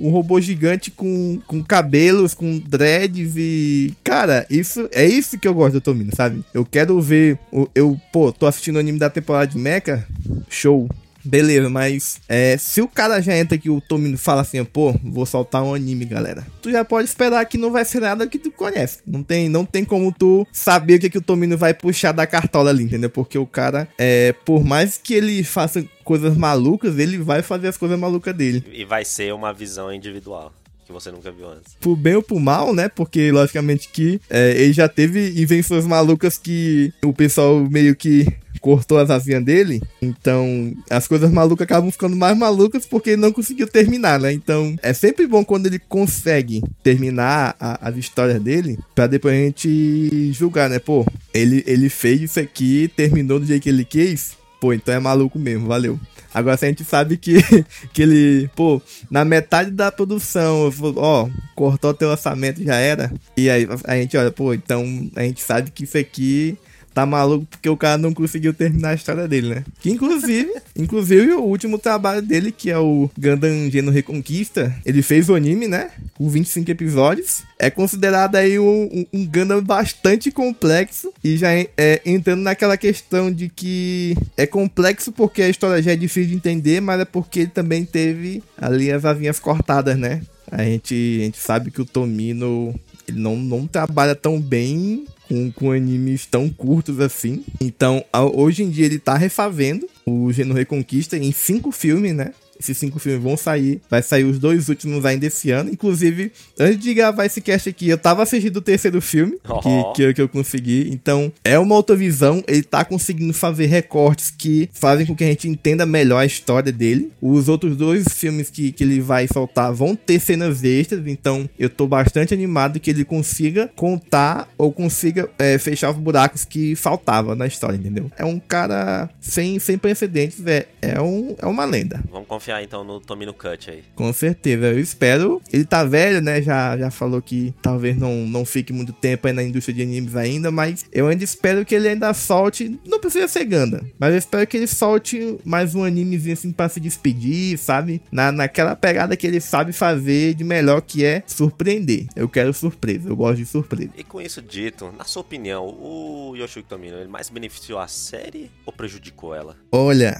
um robô gigante com, com cabelos, com dreads e. Cara, isso é isso que eu gosto do Tomino, sabe? Eu quero ver. o- Eu, pô, tô assistindo o anime da temporada de mecha. Show. Beleza, mas é, se o cara já entra aqui, o Tomino fala assim, pô, vou soltar um anime, galera. Tu já pode esperar que não vai ser nada que tu conhece. Não tem, não tem como tu saber o que, que o Tomino vai puxar da cartola ali, entendeu? Porque o cara, é, por mais que ele faça coisas malucas, ele vai fazer as coisas malucas dele. E vai ser uma visão individual. Que você nunca viu antes. Por bem ou por mal, né? Porque, logicamente, que é, ele já teve invenções malucas que o pessoal meio que cortou as asinhas dele. Então, as coisas malucas acabam ficando mais malucas porque ele não conseguiu terminar, né? Então, é sempre bom quando ele consegue terminar a, as histórias dele pra depois a gente julgar, né? Pô, ele, ele fez isso aqui, terminou do jeito que ele quis. Pô, então é maluco mesmo, valeu. Agora, se a gente sabe que, <laughs> que ele, pô, na metade da produção, ó, cortou teu orçamento, já era. E aí a gente olha, pô, então a gente sabe que isso aqui tá maluco porque o cara não conseguiu terminar a história dele, né? Que inclusive, <laughs> inclusive o último trabalho dele, que é o Gundam Geno Reconquista, ele fez o anime, né? Com 25 episódios. É considerado aí um, um, um Gundam bastante complexo e já é, entrando naquela questão de que é complexo porque a história já é difícil de entender, mas é porque ele também teve ali as avinhas cortadas, né? A gente, a gente sabe que o Tomino ele não, não trabalha tão bem com, com animes tão curtos assim. Então, hoje em dia ele tá refazendo o Geno Reconquista em cinco filmes, né? Esses cinco filmes vão sair. Vai sair os dois últimos ainda esse ano. Inclusive, antes de gravar esse cast aqui, eu tava assistindo o terceiro filme oh. que, que, que, eu consegui. Então, é uma autovisão. Ele tá conseguindo fazer recortes que fazem com que a gente entenda melhor a história dele. Os outros dois filmes que, que ele vai soltar vão ter cenas extras. Então, eu tô bastante animado que ele consiga contar ou consiga é, fechar os buracos que faltava na história, entendeu? É um cara sem, sem precedentes, é, é, um, é uma lenda. Vamos confiar confiar então no Tomino Cut aí. Com certeza, eu espero. Ele tá velho, né? Já, já falou que talvez não, não fique muito tempo aí na indústria de animes ainda, mas eu ainda espero que ele ainda solte. Não precisa ser Ganda, mas eu espero que ele solte mais um animezinho assim pra se despedir, sabe? Na, naquela pegada que ele sabe fazer de melhor, que é surpreender. Eu quero surpresa, eu gosto de surpresa. E com isso dito, na sua opinião, o Yoshiki Tomino, ele mais beneficiou a série ou prejudicou ela? Olha,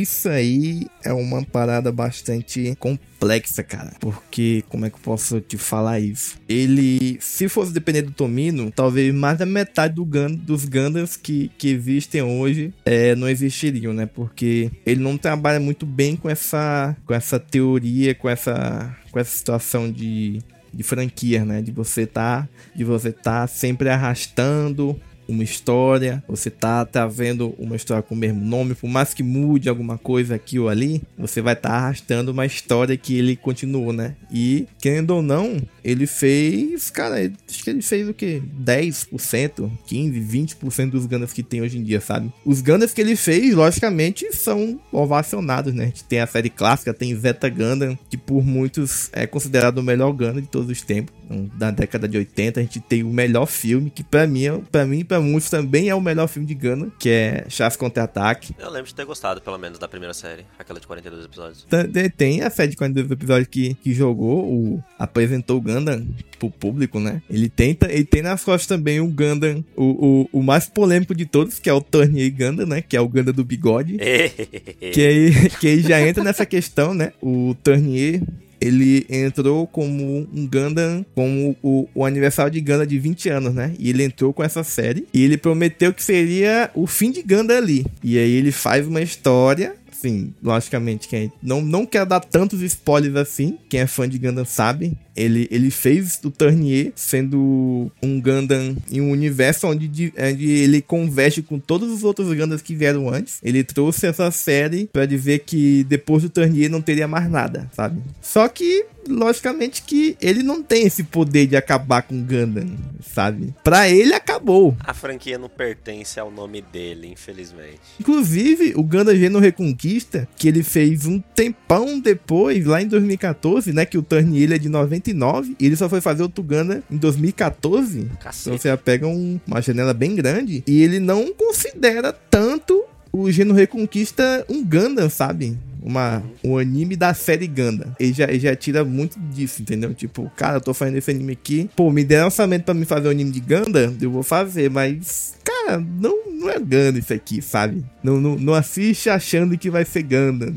isso aí é uma parada bastante complexa, cara. Porque, como é que eu posso te falar isso? Ele, se fosse depender do Tomino, talvez mais da metade do dos Gundams que, que existem hoje é, não existiriam, né? Porque ele não trabalha muito bem com essa, com essa teoria, com essa, com essa situação de, de franquia, né? De você tá, de você tá sempre arrastando uma história, você tá, tá vendo uma história com o mesmo nome, por mais que mude alguma coisa aqui ou ali, você vai estar tá arrastando uma história que ele continuou, né? E, querendo ou não, ele fez, cara, acho que ele fez o que? 10%, 15, 20% dos Gundams que tem hoje em dia, sabe? Os Gundams que ele fez, logicamente, são ovacionados, né? A gente tem a série clássica, tem Zeta Gundam, que por muitos é considerado o melhor Gundam de todos os tempos. Da década de 80, a gente tem o melhor filme, que para mim, para mim pra muitos também é o melhor filme de Gundam, que é Chaves Contra-Ataque. Eu lembro de ter gostado, pelo menos, da primeira série, aquela de 42 episódios. Tem a série de 42 episódios que, que jogou, o, apresentou o Gundam pro público, né? Ele tenta, ele tem nas costas também o Gundam, o, o, o mais polêmico de todos, que é o Turnier Gundam, né? Que é o Gundam do bigode. <laughs> que, aí, que aí já entra nessa questão, né? O Turnier ele entrou como um Gundam, como o, o aniversário de Gundam de 20 anos, né? E ele entrou com essa série e ele prometeu que seria o fim de Gundam ali. E aí ele faz uma história assim, logicamente, quem não, não quer dar tantos spoilers assim, quem é fã de Gundam sabe, ele, ele fez o Turnier sendo um Gundam em um universo onde, onde ele converge com todos os outros Gundams que vieram antes. Ele trouxe essa série para dizer que depois do Turnier não teria mais nada, sabe? Só que logicamente que ele não tem esse poder de acabar com Gundam, sabe? Pra ele acabou. A franquia não pertence ao nome dele, infelizmente. Inclusive, o Gundam Geno Reconquista, que ele fez um tempão depois, lá em 2014, né, que o Turnier é de 99, e ele só foi fazer o Tuganda em 2014. Cacete. Então você pega um, uma janela bem grande e ele não considera tanto o Geno Reconquista um Gundam, sabe? uma, um anime da série Ganda. Ele já, ele já tira muito disso, entendeu? Tipo, cara, eu tô fazendo esse anime aqui. Pô, me deram orçamento pra me fazer um anime de Ganda, eu vou fazer, mas, cara, não, não é Ganda isso aqui, sabe? Não, não, não assiste achando que vai ser Ganda.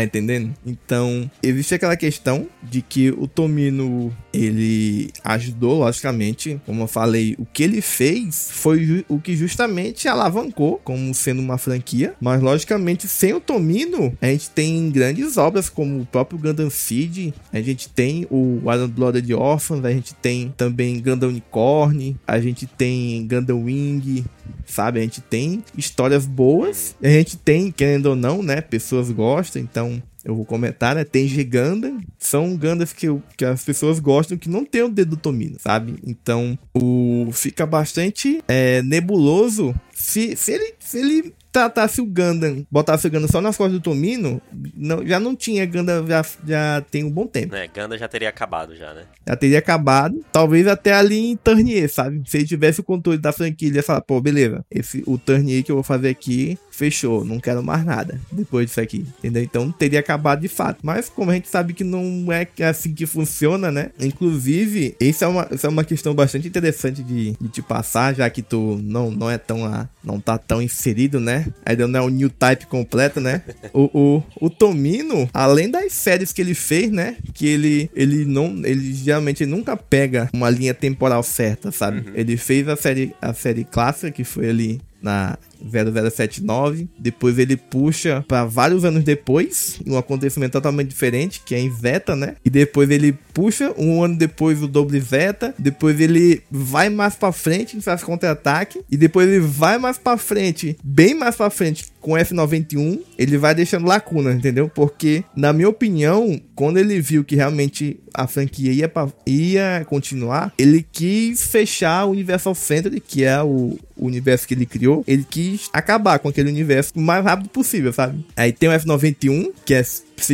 Tá entendendo? Então, existe aquela questão de que o Tomino, ele ajudou, logicamente, como eu falei, o que ele fez foi o que justamente alavancou como sendo uma franquia, mas logicamente sem o Tomino, a gente tem grandes obras como o próprio Gundam Seed, a gente tem o Iron Blooded Orphans, a gente tem também Gundam Unicorn, a gente tem Gundam Wing, sabe? A gente tem histórias boas, a gente tem, querendo ou não, né? Pessoas gostam, então eu vou comentar, né? Tem Giganda, são Gandas que, que as pessoas gostam que não tem o dedo do Tomino, sabe? Então, o fica bastante é, nebuloso se, se ele, se ele tratasse o Gundam, botasse o Gundam só nas costas do Tomino, não, já não tinha Gundam, já, já tem um bom tempo. É, Gundam já teria acabado já, né? Já teria acabado, talvez até ali em Turnier, sabe? Se ele tivesse o controle da franquia, ele ia falar, pô, beleza, esse, o Turnier que eu vou fazer aqui, fechou, não quero mais nada depois disso aqui, entendeu? Então teria acabado de fato. Mas como a gente sabe que não é assim que funciona, né? Inclusive, isso é uma, isso é uma questão bastante interessante de, de te passar, já que tu não, não é tão, a, não tá tão inserido, né? Ainda não é o new type completo, né? <laughs> O, o, o Tomino, além das séries que ele fez, né? Que ele, ele não, ele geralmente nunca pega uma linha temporal certa, sabe? Uhum. Ele fez a série, a série clássica, que foi ali na 0079. Depois ele puxa para vários anos depois, um acontecimento totalmente diferente, que é em Zeta, né? E depois ele puxa um ano depois o Doble Zeta. Depois ele vai mais para frente e faz contra-ataque. E depois ele vai mais para frente, bem mais para frente, com F91. Ele vai deixando lacunas, entendeu? Porque, na minha opinião, quando ele viu que realmente a franquia ia, pra, ia continuar, ele quis fechar o Universal Century, que é o, o universo que ele criou. Ele quis acabar com aquele universo o mais rápido possível, sabe? Aí tem o F91, que é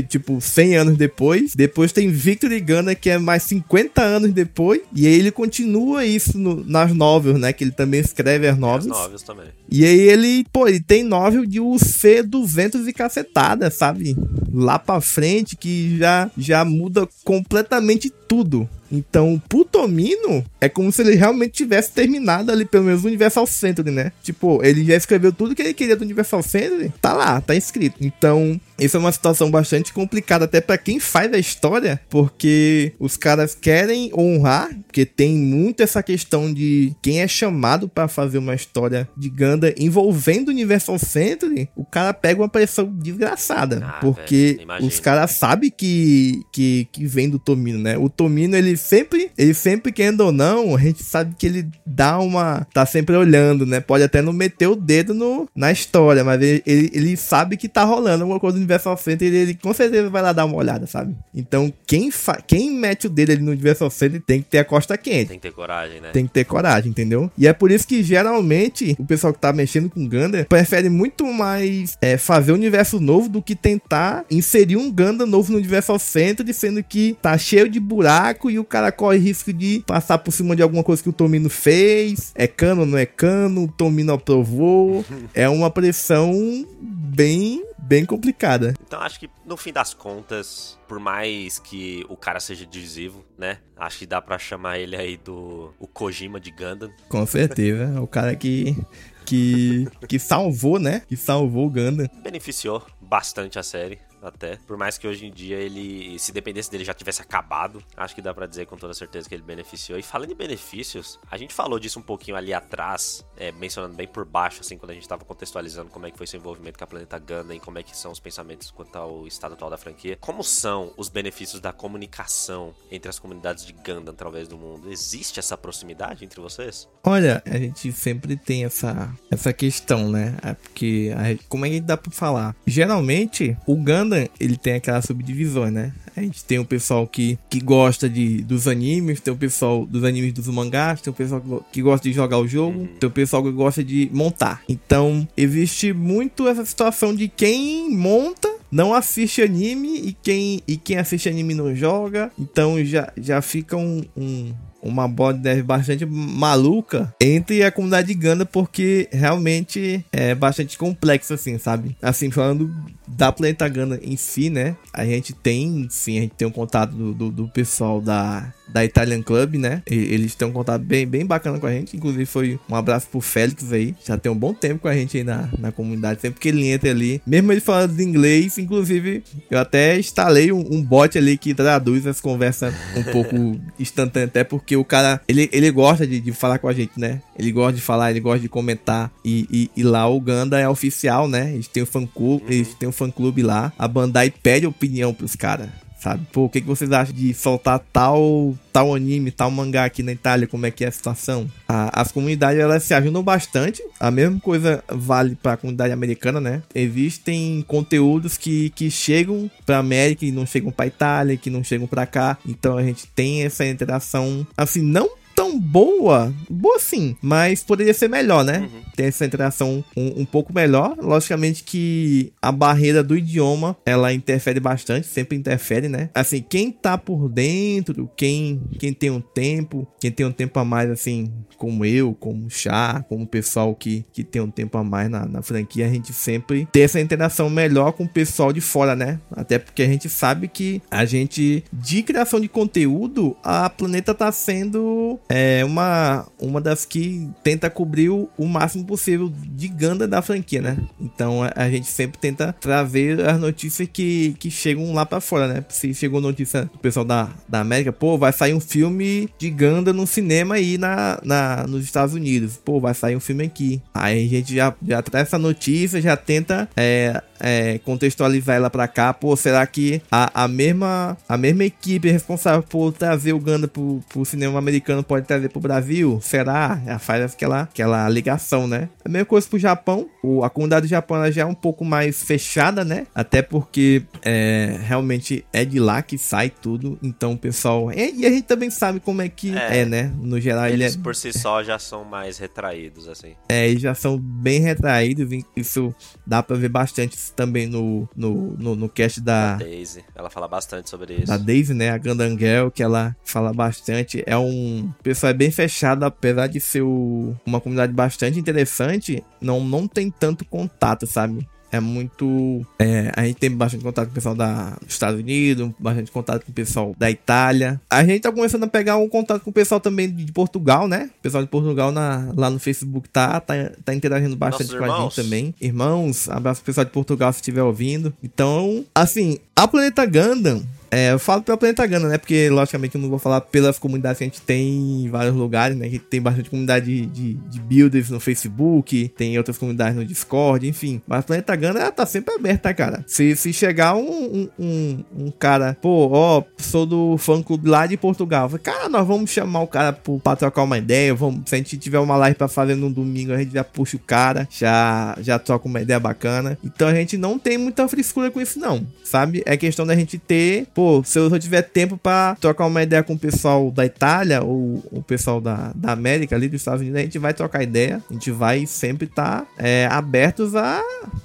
tipo 100 anos depois. Depois tem Victory Gunner, que é mais 50 anos depois. E aí ele continua isso no, nas novels, né? Que ele também escreve as novels. As novels também. E aí ele, pô, ele tem novel de UC200 e cacetada, sabe? Lá pra frente, que já, já muda completamente tudo. Então, pro Tomino, é como se ele realmente tivesse terminado ali, pelo menos, o Universal Century, né? Tipo, ele já escreveu tudo que ele queria do Universal Century, tá lá, tá escrito. Então, isso é uma situação bastante complicada até para quem faz a história, porque os caras querem honrar, porque tem muito essa questão de quem é chamado para fazer uma história de Ganda envolvendo o Universal Century, o cara pega uma pressão desgraçada, ah, porque os caras sabem que, que que vem do Tomino, né? O Tomino ele sempre, ele sempre querendo ou não, a gente sabe que ele dá uma tá sempre olhando, né? Pode até não meter o dedo no, na história, mas ele, ele, ele sabe que tá rolando alguma coisa Universal Center, ele, ele, com certeza vai lá dar uma olhada, sabe? Então, quem, quem mete o dedo ali no Universal Center tem que ter a costa quente. Tem que ter coragem, né? Tem que ter coragem, entendeu? E é por isso que geralmente o pessoal que tá mexendo com Gundam prefere muito mais é, fazer um universo novo do que tentar inserir um Gundam novo no Universal Center, sendo que tá cheio de buraco e o cara corre risco de passar por cima de alguma coisa que o Tomino fez. É cano, não é cano, o Tomino aprovou. <laughs> é uma pressão bem bem complicada. Então acho que no fim das contas, por mais que o cara seja divisivo, né? Acho que dá para chamar ele aí do o Kojima de Gundam. Com certeza, <laughs> o cara que que que salvou, né? Que salvou o Gundam. Beneficiou bastante a série até. Por mais que hoje em dia ele, se dependesse dele, já tivesse acabado. Acho que dá para dizer com toda certeza que ele beneficiou. E falando em benefícios, a gente falou disso um pouquinho ali atrás, é, mencionando bem por baixo, assim, quando a gente tava contextualizando como é que foi seu envolvimento com a Planeta Gundam e como é que são os pensamentos quanto ao estado atual da franquia. Como são os benefícios da comunicação entre as comunidades de Gundam através do mundo? Existe essa proximidade entre vocês? Olha, a gente sempre tem essa, essa questão, né? É porque, a, como é que dá pra falar? Geralmente, o Gundam ele tem aquelas subdivisões, né? A gente tem o pessoal que, que gosta de, dos animes, tem o pessoal dos animes dos mangás, tem o pessoal que, gosta de jogar o jogo, uhum. tem o pessoal que gosta de montar. Então, existe muito essa situação de quem monta não assiste anime e quem, e quem assiste anime não joga. Então já, já fica um, um, uma neve bastante maluca entre a comunidade de Ganda, porque realmente é bastante complexo, assim, sabe? Assim, falando da Planeta Gana em si, né? A gente tem, sim, a gente tem um contato do, do, do pessoal da, da Italian Club, né? E, eles têm um contato bem, bem bacana com a gente. Inclusive, foi um abraço pro Félix aí. Já tem um bom tempo com a gente aí na, na comunidade. Sempre que ele entra ali, mesmo ele falando inglês, inclusive, eu até instalei um, um bot ali que traduz as conversas um pouco <laughs> instantâneo, até porque o cara, ele, ele gosta de, de falar com a gente, né? Ele gosta de falar, ele gosta de comentar. E, e, e lá o Ganda é oficial, né? Eles têm um fã clube, uhum. eles têm um fã clube lá. A Bandai pede opinião pros caras sabe? Pô, o que, que vocês acham de soltar tal, tal anime, tal mangá aqui na Itália? Como é que é a situação? A, as comunidades elas se ajudam bastante. A mesma coisa vale para a comunidade americana, né? Existem conteúdos que, que chegam para América e não chegam para Itália, que não chegam para cá. Então a gente tem essa interação, assim, não boa. Boa sim, mas poderia ser melhor, né? Uhum. Tem essa interação um, um, pouco melhor. Logicamente que a barreira do idioma, ela interfere bastante, sempre interfere, né? Assim, quem tá por dentro, quem, quem tem um tempo, quem tem um tempo a mais, assim, como eu, como o Chá, como o pessoal que, que tem um tempo a mais na, na franquia, a gente sempre tem essa interação melhor com o pessoal de fora, né? Até porque a gente sabe que a gente, de criação de conteúdo, a Planeta tá sendo é uma, uma das que tenta cobrir o, o máximo possível de Ganda da franquia, né? Então a, a, gente sempre tenta trazer as notícias que, que chegam lá para fora, né? Se chegou notícia do pessoal da, da América, pô, vai sair um filme de Ganda no cinema aí na, na, nos Estados Unidos. Pô, vai sair um filme aqui. Aí a gente já, já traz essa notícia, já tenta é, é, contextualizar ela para cá. Pô, será que a, a, mesma, a mesma equipe responsável por trazer o Ganda pro, pro cinema americano pode trazer pro Brasil? Será? Ela faz aquela, aquela ligação, né? A mesma coisa pro Japão. O, a comunidade do Japão já é um pouco mais fechada, né? Até porque é, realmente é de lá que sai tudo. Então o pessoal. É, e a gente também sabe como é que é, é né? No geral, eles ele é... por si só já são mais retraídos, assim. É, eles já são bem retraídos. Isso dá pra ver bastante também no, no, no, no cast da. A Daisy. Ela fala bastante sobre isso. Da Daisy, né? A Gandangel, que ela fala bastante. É um pessoal é bem fechado, apesar de ser o, uma comunidade bastante interessante, não, não tem tanto contato, sabe? é muito. É, a gente tem bastante contato com o pessoal da, dos Estados Unidos, bastante contato com o pessoal da Itália. A gente tá começando a pegar um contato com o pessoal também de Portugal, né? O pessoal de Portugal na, lá no Facebook tá, tá, tá interagindo bastante Nossos com irmãos. a gente também. Irmãos, abraço pro pessoal de Portugal se estiver ouvindo. Então, assim, a Planeta Gundam é, eu falo pela Planeta Gana, né? Porque, logicamente, eu não vou falar pelas comunidades que a gente tem em vários lugares, né? Que tem bastante comunidade de, de, de, builders no Facebook, tem outras comunidades no Discord, enfim. Mas a Planeta Gana, ela tá sempre aberta, cara. Se, se chegar um, um, um, cara, pô, ó, sou do fã clube lá de Portugal. Falei, cara, nós vamos chamar o cara pro, pra trocar uma ideia. Vamos, se a gente tiver uma live pra fazer no domingo, a gente já puxa o cara, já, já troca uma ideia bacana. Então a gente não tem muita frescura com isso, não. Sabe? É questão da gente ter pô, se eu tiver tempo para trocar uma ideia com o pessoal da Itália ou o pessoal da, da América ali dos Estados Unidos, a gente vai trocar ideia, a gente vai sempre estar tá, é, abertos a,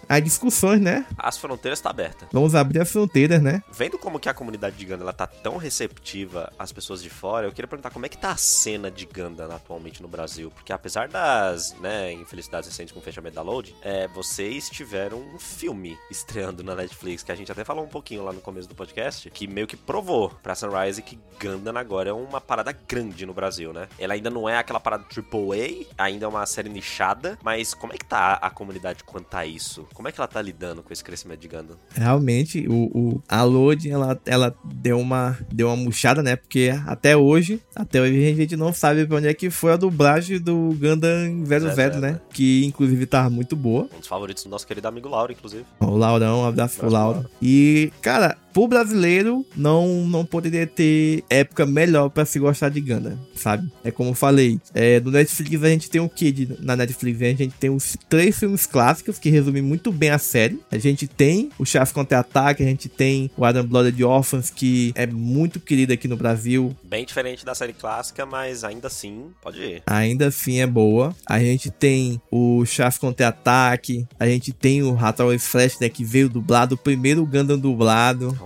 a discussões, né? As fronteiras estão tá abertas. Vamos abrir as fronteiras, né? Vendo como que a comunidade de Ganda ela tá tão receptiva às pessoas de fora, eu queria perguntar como é que tá a cena de Ganda atualmente no Brasil, porque apesar das, né, infelicidades recentes com o fechamento da Load, é, vocês tiveram um filme estreando na Netflix, que a gente até falou um pouquinho lá no começo do podcast, que meio que provou pra Sunrise que Gundam agora é uma parada grande no Brasil, né? Ela ainda não é aquela parada AAA, ainda é uma série nichada, mas como é que tá a comunidade quanto a isso? Como é que ela tá lidando com esse crescimento de Gundam? Realmente, o, o a Load, ela, ela deu uma deu uma murchada, né? Porque até hoje, até hoje a gente não sabe pra onde é que foi a dublagem do Gundam 00, né? Que inclusive tá muito boa. Um dos favoritos do nosso querido amigo Lauro, inclusive. O Laurão, um abraço pro Lauro. E, cara, pro brasileiro, não, não poderia ter época melhor para se gostar de Gundam, sabe? É como eu falei, é, no Netflix a gente tem o que na Netflix? A gente tem os três filmes clássicos que resumem muito bem a série. A gente tem o Chef's Contra-Ataque, a gente tem o Adam Blooded Orphans, que é muito querido aqui no Brasil. Bem diferente da série clássica, mas ainda assim, pode ir. Ainda assim é boa. A gente tem o Chef's Contra-Ataque, a gente tem o Hathaway Flash, né, que veio dublado, o primeiro Gundam dublado.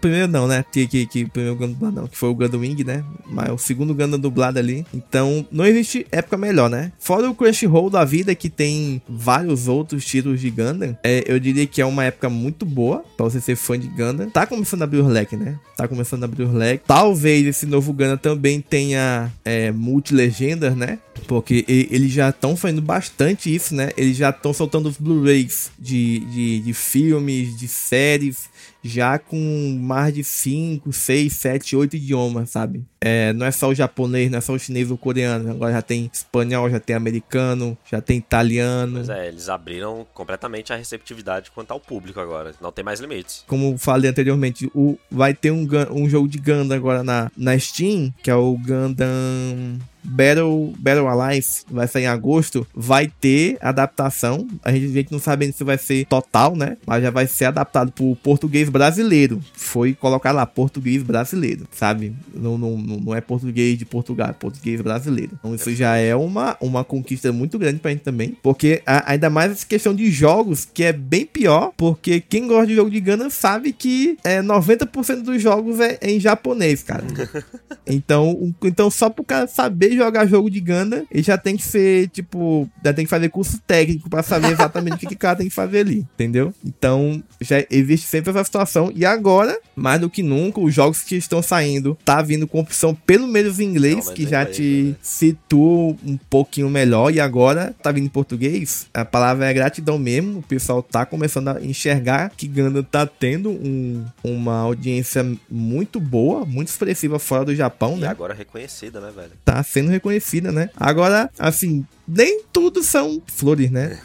Primeiro não, né? Que, que, que primeiro Gundam dublado não, que foi o Gundam Wing, né? Mas o segundo Gundam dublado ali. Então, não existe época melhor, né? Fora o Crunchyroll da vida, que tem vários outros títulos de Gundam, é, eu diria que é uma época muito boa pra você ser fã de Gundam. Tá começando a abrir o leque, né? Tá começando a abrir o leque. Talvez esse novo Gundam também tenha é, multi-legendas, né? Porque eles já estão fazendo bastante isso, né? Eles já estão soltando os Blu-rays de, de, de filmes, de séries, já com mais de 5, 6, 7, 8 idiomas, sabe? É, não é só o japonês, não é só o chinês ou o coreano. Agora já tem espanhol, já tem americano, já tem italiano. Pois é, eles abriram completamente a receptividade quanto ao público agora. Não tem mais limites. Como falei anteriormente, o, vai ter um, um jogo de Gundam agora na, na Steam, que é o Gundam Battle, Battle Alive, vai sair em agosto, vai ter adaptação. A gente, a gente não sabe ainda se vai ser total, né? Mas já vai ser adaptado pro português brasileiro. Foi colocar lá, português brasileiro, sabe? Não, não, não é português de Portugal, é português brasileiro. Então isso já é uma, uma conquista muito grande pra gente também. Porque a- ainda mais essa questão de jogos, que é bem pior, porque quem gosta de jogo de Gundam sabe que é, 90% dos jogos é, é em japonês, cara. <laughs> Então, então só pro cara saber jogar jogo de Gundam, ele já tem que ser, tipo, já tem que fazer curso técnico pra saber exatamente o que, que o cara tem que fazer ali, entendeu? Então, já existe sempre essa situação. E agora, mais do que nunca, os jogos que estão saindo, tá vindo com opção pelo menos em inglês, Não, que é já te né? situa um pouquinho melhor. E agora, tá vindo em português, a palavra é gratidão mesmo. O pessoal tá começando a enxergar que Gundam tá tendo um- uma audiência muito boa, muito expressiva fora do Japão, E né? agora reconhecida, né, velho? tá sendo reconhecida, né? Agora, assim, nem tudo são flores, né?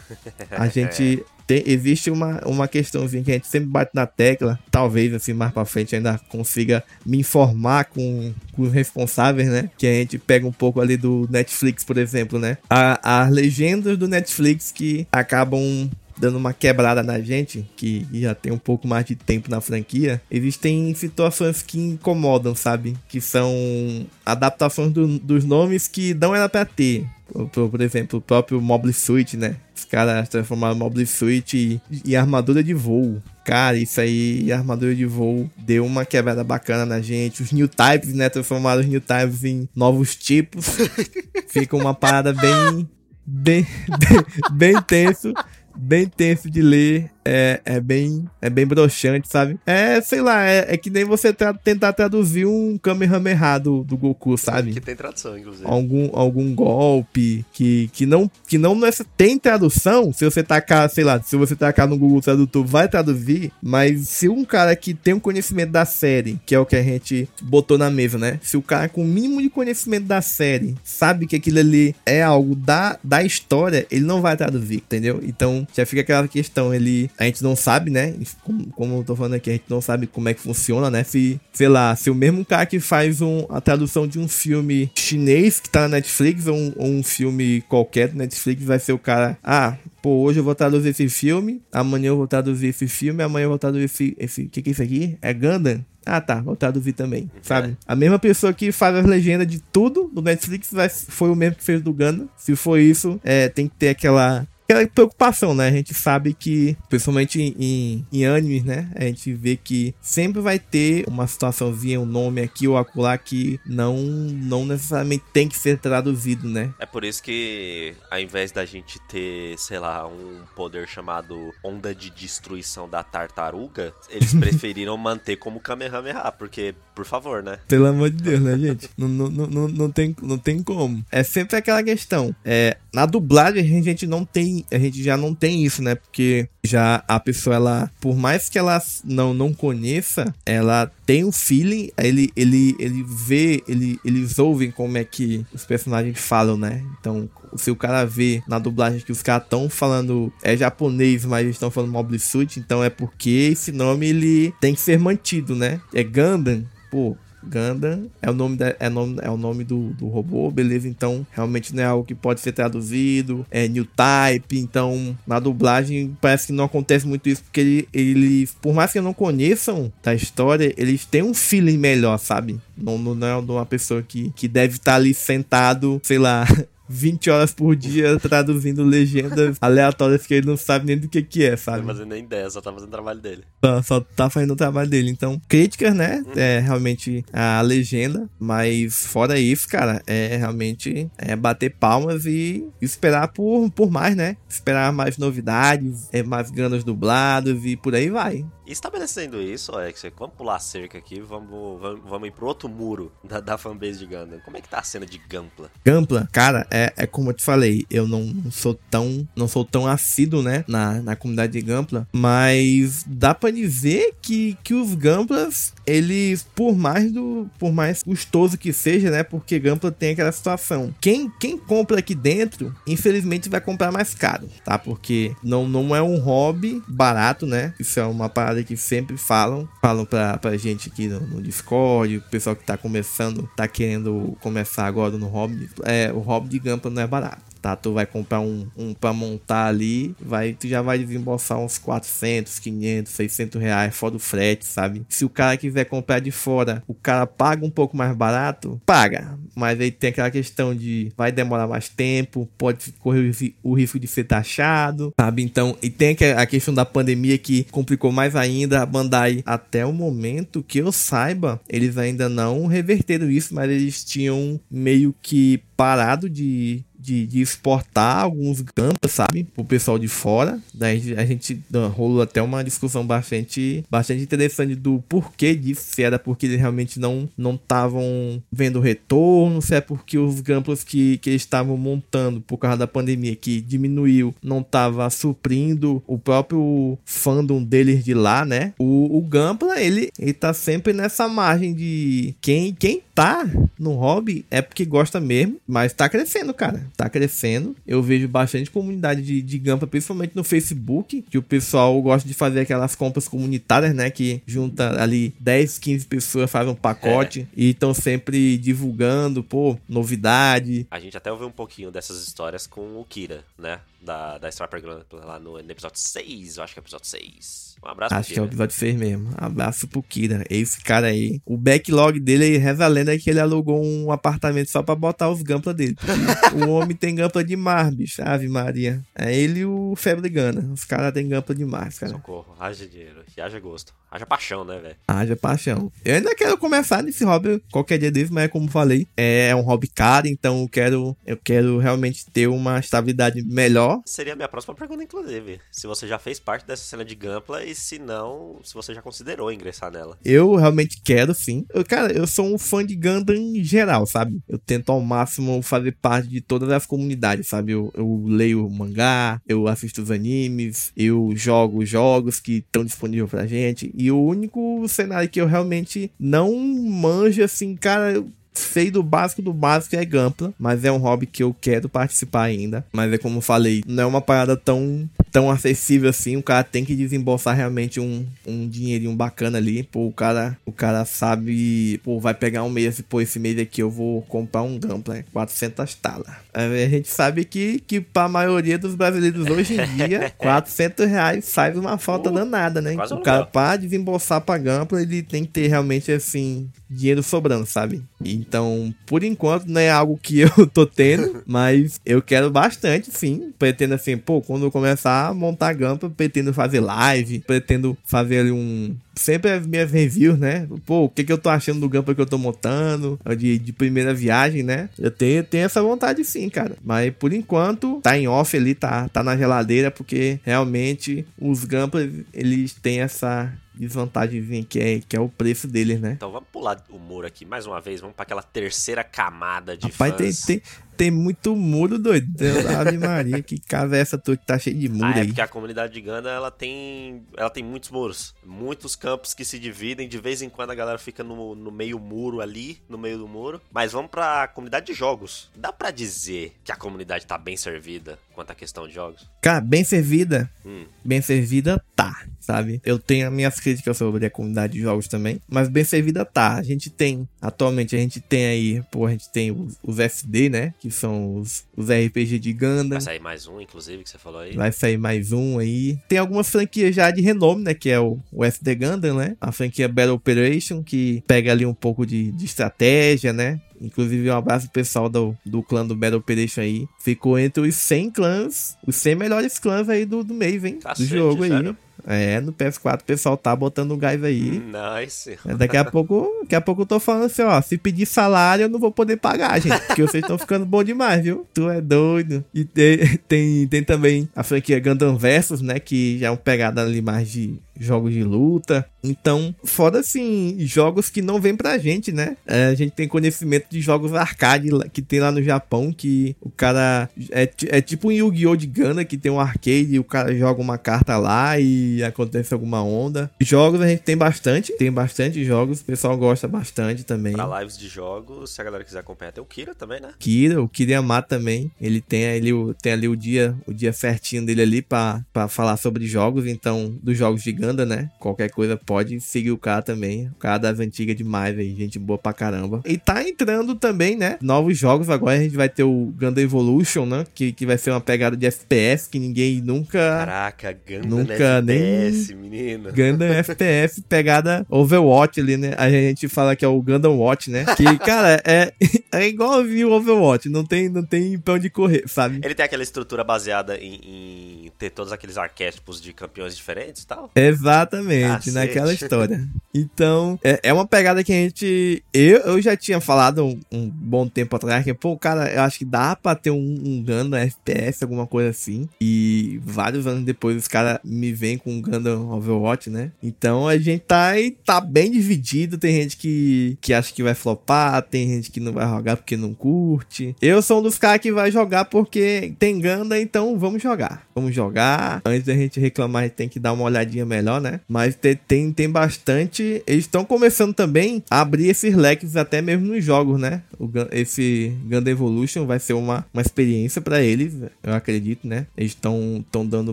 A <laughs> gente tem, existe uma, uma questãozinha que a gente sempre bate na tecla, talvez assim mais pra frente ainda consiga me informar com, com os responsáveis, né? Que a gente pega um pouco ali do Netflix, por exemplo, né? A- as legendas do Netflix que acabam dando uma quebrada na gente, que já tem um pouco mais de tempo na franquia, existem situações que incomodam, sabe? Que são adaptações do- dos nomes que não era pra ter. Por, por- exemplo, o próprio Mobile Suit, né? Os caras transformaram Mobile Suit em, em armadura de voo. Cara, isso aí, armadura de voo, deu uma quebrada bacana na gente. Os New Types, né? Transformaram os New Types em novos tipos. <laughs> Fica uma parada bem, bem, <laughs> bem, bem tenso. Bem tenso de ler. É, é bem é bem broxante, sabe? É, sei lá, é, é que nem você tra- tentar traduzir um Kamehameha do, do Goku, sabe? Que tem tradução, inclusive. algum, algum golpe que, que não que não tem tradução, se você tacar, sei lá, se você tacar no Google Tradutor vai traduzir, mas se um cara que tem um conhecimento da série, que é o que a gente botou na mesa, né? Se o cara com o mínimo de conhecimento da série sabe que aquilo ali é algo da, da história, ele não vai traduzir, entendeu? Então já fica aquela questão, ele a gente não sabe, né? Como, como eu tô falando aqui, a gente não sabe como é que funciona, né? Se, sei lá, se o mesmo cara que faz um, a tradução de um filme chinês que tá na Netflix ou um, ou um filme qualquer do Netflix vai ser o cara, ah, pô, hoje eu vou traduzir esse filme, amanhã eu vou traduzir esse filme, amanhã eu vou traduzir esse, esse, que que é isso aqui? É Gundam? Ah, tá, vou traduzir também, sabe? A mesma pessoa que faz as legendas de tudo do Netflix vai, foi o mesmo que fez do Gundam. Se for isso, é, tem que ter aquela aquela preocupação, né? A gente sabe que, principalmente em, em, animes, né? A gente vê que sempre vai ter uma situaçãozinha, um nome aqui ou acolá que não, não necessariamente tem que ser traduzido, né? É por isso que, ao invés da gente ter, sei lá, um poder chamado Onda de Destruição da Tartaruga, eles <laughs> preferiram manter como Kamehameha, porque, por favor, né? Pelo amor de Deus, né, gente? não, não, não, não, tem, não tem como. É sempre aquela questão. É, na dublagem a gente não tem, a gente já não tem isso, né? Porque já a pessoa, ela, por mais que ela não, não conheça, ela tem um feeling, ele, ele, ele vê, ele, eles ouvem como é que os personagens falam, né? Então, se o cara vê na dublagem que os caras estão falando é japonês, mas eles estão falando Mobile Suit, então é porque esse nome ele tem que ser mantido, né? É Gundam, pô, Gundam é o nome, da, é nome, é o nome do, do robô, beleza? Então, realmente não é algo que pode ser traduzido. É new type, então na dublagem parece que não acontece muito isso, porque ele, eles, por mais que não conheçam da história, eles têm um feeling melhor, sabe? Não, não é de uma pessoa que, que deve estar ali sentado, sei lá. <laughs> 20 horas por dia traduzindo legendas aleatórias que ele não sabe nem do que que é, Não sabe? tá fazendo nem ideia, só tá fazendo o trabalho dele. Só, só tá fazendo o trabalho dele. Então, críticas, né? É realmente a legenda. Mas fora isso, cara, é realmente é bater palmas e esperar por, por mais, né? Esperar mais novidades, é, mais ganas dublados e por aí vai. Estabelecendo isso, Alex, vamos pular a cerca aqui, vamos, vamos, vamos ir pro outro muro da, da fanbase de Gundam. Como é que tá a cena de Gampla? Gampla, cara, é, é como eu te falei, eu não sou tão não sou tão assíduo, né, na, na comunidade de Gampla, mas dá pra dizer que, que os Gamplas, eles, por mais do por mais custoso que seja, né, porque Gampla tem aquela situação, quem, quem compra aqui dentro, infelizmente vai comprar mais caro, tá, porque não, não é um hobby barato, né, isso é uma parada que sempre falam, falam pra, pra gente aqui no, no Discord, o pessoal que tá começando, tá querendo começar agora no hobby, é, o hobby de Gampla não é barato. Tá, tu vai comprar um, um pra montar ali, vai, tu já vai desembolsar uns 400, 500, 600 reais fora do frete, sabe? Se o cara quiser comprar de fora, o cara paga um pouco mais barato, paga. Mas aí tem aquela questão de vai demorar mais tempo, pode correr o ri- o risco de ser taxado, sabe? Então, e tem a questão da pandemia que complicou mais. A Bandai, até o momento que eu saiba, eles ainda não reverteram isso, mas eles tinham meio que parado de, de, de exportar alguns gampas, sabe? Pro pessoal de fora. Daí a gente rolou até uma discussão bastante, bastante interessante do porquê disso. Se era porque eles realmente não estavam vendo retorno, se é porque os gampas que, que eles estavam montando por causa da pandemia que diminuiu, não tava suprindo o próprio fandom deles de lá, né? O, o Gampla, ele, ele tá sempre nessa margem de quem, quem tá no hobby é porque gosta mesmo, mas tá crescendo, cara. Tá crescendo. Eu vejo bastante comunidade de, de Gampa, principalmente no Facebook, que o pessoal gosta de fazer aquelas compras comunitárias, né? Que junta ali 10, 15 pessoas, faz um pacote e estão sempre divulgando, pô, novidade. A gente até ouviu um pouquinho dessas histórias com o Kira, né? Da, da Strapper Gampla lá no, no episódio 6, eu acho que é episódio 6. Um abraço Acho que é o episódio 6 mesmo. Abraço pro Kira. Esse cara aí. O backlog dele, a lenda que ele alugou um apartamento só pra botar os gampla dele. <laughs> o homem tem gampla de mar, bicho. Ave Maria. É ele e o Febre Gana. Os caras têm gampla de mar, cara. Socorro, haja dinheiro e haja gosto. Haja paixão, né, velho? Haja paixão. Eu ainda quero começar nesse hobby qualquer dia desse, mas como falei, é um hobby caro, então eu quero, eu quero realmente ter uma estabilidade melhor. Seria a minha próxima pergunta, inclusive. Se você já fez parte dessa cena de Gampla e se não, se você já considerou ingressar nela. Eu realmente quero, sim. Eu, cara, eu sou um fã de Gundam em geral, sabe? Eu tento ao máximo fazer parte de todas as comunidades, sabe? Eu, eu leio mangá, eu assisto os animes, eu jogo jogos que estão disponíveis pra gente. E o único cenário que eu realmente não manjo, assim, cara, sei do básico do básico é Gampla, mas é um hobby que eu quero participar ainda. Mas é como eu falei, não é uma parada tão, tão acessível assim. O cara tem que desembolsar realmente um, um dinheirinho bacana ali. Pô, o cara, o cara sabe, pô, vai pegar um mês, pô, esse mês aqui eu vou comprar um Gampla, é 400 talas. Aí A gente sabe que, que pra maioria dos brasileiros hoje em dia, <laughs> 400 reais faz uma falta Uh, danada, né? O cara, pra desembolsar pra Gampla, ele tem que ter realmente, assim, dinheiro sobrando, sabe? Então, por enquanto, não é algo que eu <laughs> tô tendo, mas eu quero bastante, sim. Pretendo, assim, pô, quando eu começar a montar Gampla, pretendo fazer live, pretendo fazer ali um... Sempre as minhas reviews, né? Pô, o que, que eu tô achando do Gampla que eu tô montando, de, de primeira viagem, né? Eu tenho, tenho essa vontade sim, cara. Mas por enquanto, tá em off ali, tá, tá na geladeira, porque realmente os Gamplas, eles têm essa desvantagemzinha que é, que é o preço deles, né? Então vamos pular o muro aqui mais uma vez, vamos pra aquela terceira camada de Rapaz, fãs. tem, tem muito muro, doido. Deus, Ave Maria, que casa é essa tua que tá cheia de muro Ah, é aí? porque a comunidade de Ganda, ela tem, ela tem muitos muros, muitos campos que se dividem, de vez em quando a galera fica no, no meio muro ali, no meio do muro. Mas vamos pra comunidade de jogos. Dá pra dizer que a comunidade tá bem servida quanto à questão de jogos? Cara, bem servida, Hum. bem servida tá, sabe? Eu tenho as minhas críticas sobre a comunidade de jogos também, mas bem servida tá. A gente tem, atualmente a gente tem aí, pô, a gente tem os, os SD, né? Que são os, os RPG de Gundam. Vai sair mais um, inclusive, que você falou aí. Vai sair mais um aí. Tem algumas franquias já de renome, né? Que é o, o SD Gundam, né? A franquia Battle Operation, que pega ali um pouco de, de estratégia, né? inclusive um abraço pro pessoal do, do clã do Battle Operation aí. Ficou entre os 100 clãs, os 100 melhores clãs aí do, do mês, hein? Cacete, do jogo aí. sério? É, no PS4 o pessoal tá botando o gás aí. Nice. É, Daqui a pouco, daqui a pouco eu tô falando assim, ó, se pedir salário eu não vou poder pagar, gente, porque vocês estão ficando bom demais, viu? Tu é doido. E tem, tem, tem também a franquia Gundam Versus, né, que já é uma pegada ali mais de jogos de luta. Então, fora assim, jogos que não vêm pra gente, né? É, a gente tem conhecimento de jogos arcade que tem lá no Japão, que o cara é, é tipo um Yu-Gi-Oh! de Gana, que tem um arcade e o cara joga uma carta lá e acontece alguma onda. Jogos a gente tem bastante, tem bastante jogos, o pessoal gosta bastante também. Pra lives de jogos, se a galera quiser acompanhar, tem o Kira também, né? Kira, o Kira Yamato também, ele tem ali, o, tem ali o dia, o dia certinho dele ali pra, pra falar sobre jogos, então, dos jogos de Ganda, né? Qualquer coisa pode seguir o cara também. O cara das antigas demais aí, gente boa pra caramba. E tá entrando também, né? Novos jogos agora, a gente vai ter o Ganda Evolution, né? Que, que vai ser uma pegada de FPS que ninguém nunca... Caraca, Ganda Nunca nem- FPS, menino. Gundam FPS pegada Overwatch ali, né? A gente fala que é o Gundam Watch, né? Que, <laughs> cara, é, é igual o Overwatch, não tem, não tem pra onde correr, sabe? Ele tem aquela estrutura baseada em, em ter todos aqueles arquétipos de campeões diferentes e tal. Exatamente, Cacete. naquela história. Então, é, é uma pegada que a gente. Eu, eu já tinha falado um, um bom tempo atrás que, pô, cara, eu acho que dá pra ter um, um Gundam FPS, alguma coisa assim. E vários anos depois os caras me vêm com um Gundam Overwatch, né? Então a gente tá, aí- tá bem dividido. Tem gente que, que acha que vai flopar, tem gente que não vai jogar porque não curte. Eu sou um dos caras que vai jogar porque tem Gundam, então vamos jogar. Vamos jogar. Antes da gente reclamar, a gente tem que dar uma olhadinha melhor, né? Mas te- tem, tem bastante. Eles estão começando também a abrir esses leques até mesmo nos jogos, né? O, esse Gundam Evolution vai ser uma, uma experiência pra eles, eu acredito, né? Eles estão dando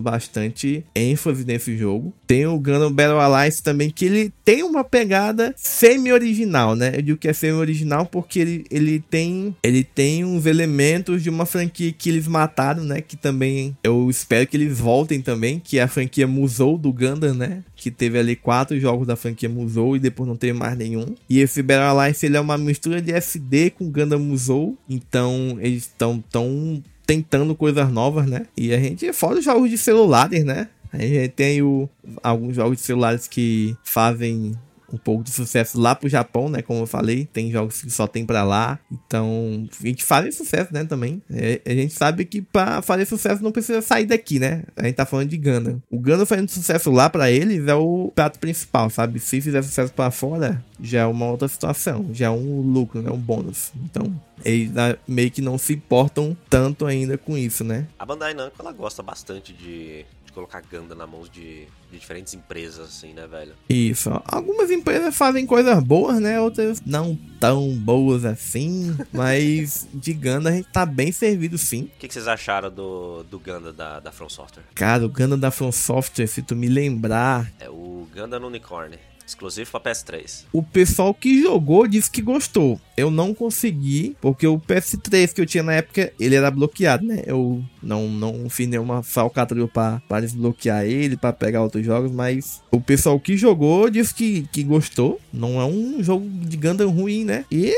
bastante ênfase nesse jogo. Tem o Gundam Battle Alliance também, que ele tem uma pegada semi-original, né? Eu digo que é semi-original porque ele, ele, tem, ele tem uns elementos de uma franquia que eles mataram, né? Que também eu espero que eles voltem também, que é a franquia Musou do Gundam, né? Que teve ali quatro jogos da franquia Musou e depois não teve mais nenhum. E esse Battle Alliance ele é uma mistura de SD com Gundam Musou. Então eles estão tão tentando coisas novas, né? E a gente, fora os jogos de celulares, né? A gente tem o, alguns jogos de celulares que fazem um pouco de sucesso lá pro Japão, né? Como eu falei, tem jogos que só tem pra lá. Então, a gente faz sucesso, né? Também. É, a gente sabe que pra fazer sucesso não precisa sair daqui, né? A gente tá falando de Gundam. O Gundam fazendo sucesso lá pra eles é o prato principal, sabe? Se fizer sucesso pra fora, já é uma outra situação. Já é um lucro, né? Um bônus. Então, eles ah, meio que não se importam tanto ainda com isso, né? A Bandai Namco, ela gosta bastante de colocar Ganda na mão de, de diferentes empresas, assim, né, velho? Isso. Algumas empresas fazem coisas boas, né? Outras não tão boas assim. <laughs> Mas de Gundam a gente tá bem servido sim. O que, que vocês acharam do, do Ganda da, da From Software? Cara, o Gundam da From Software, se tu me lembrar, É o Ganda Unicorn, exclusivo pra PS3. o pessoal que jogou disse que gostou. Eu não consegui, porque o PS3 que eu tinha na época, ele era bloqueado, né? Eu não, não fiz nenhuma falcatrua pra, pra desbloquear ele, pra pegar outros jogos, mas o pessoal que jogou disse que, que gostou. Não é um jogo de Gundam ruim, né? E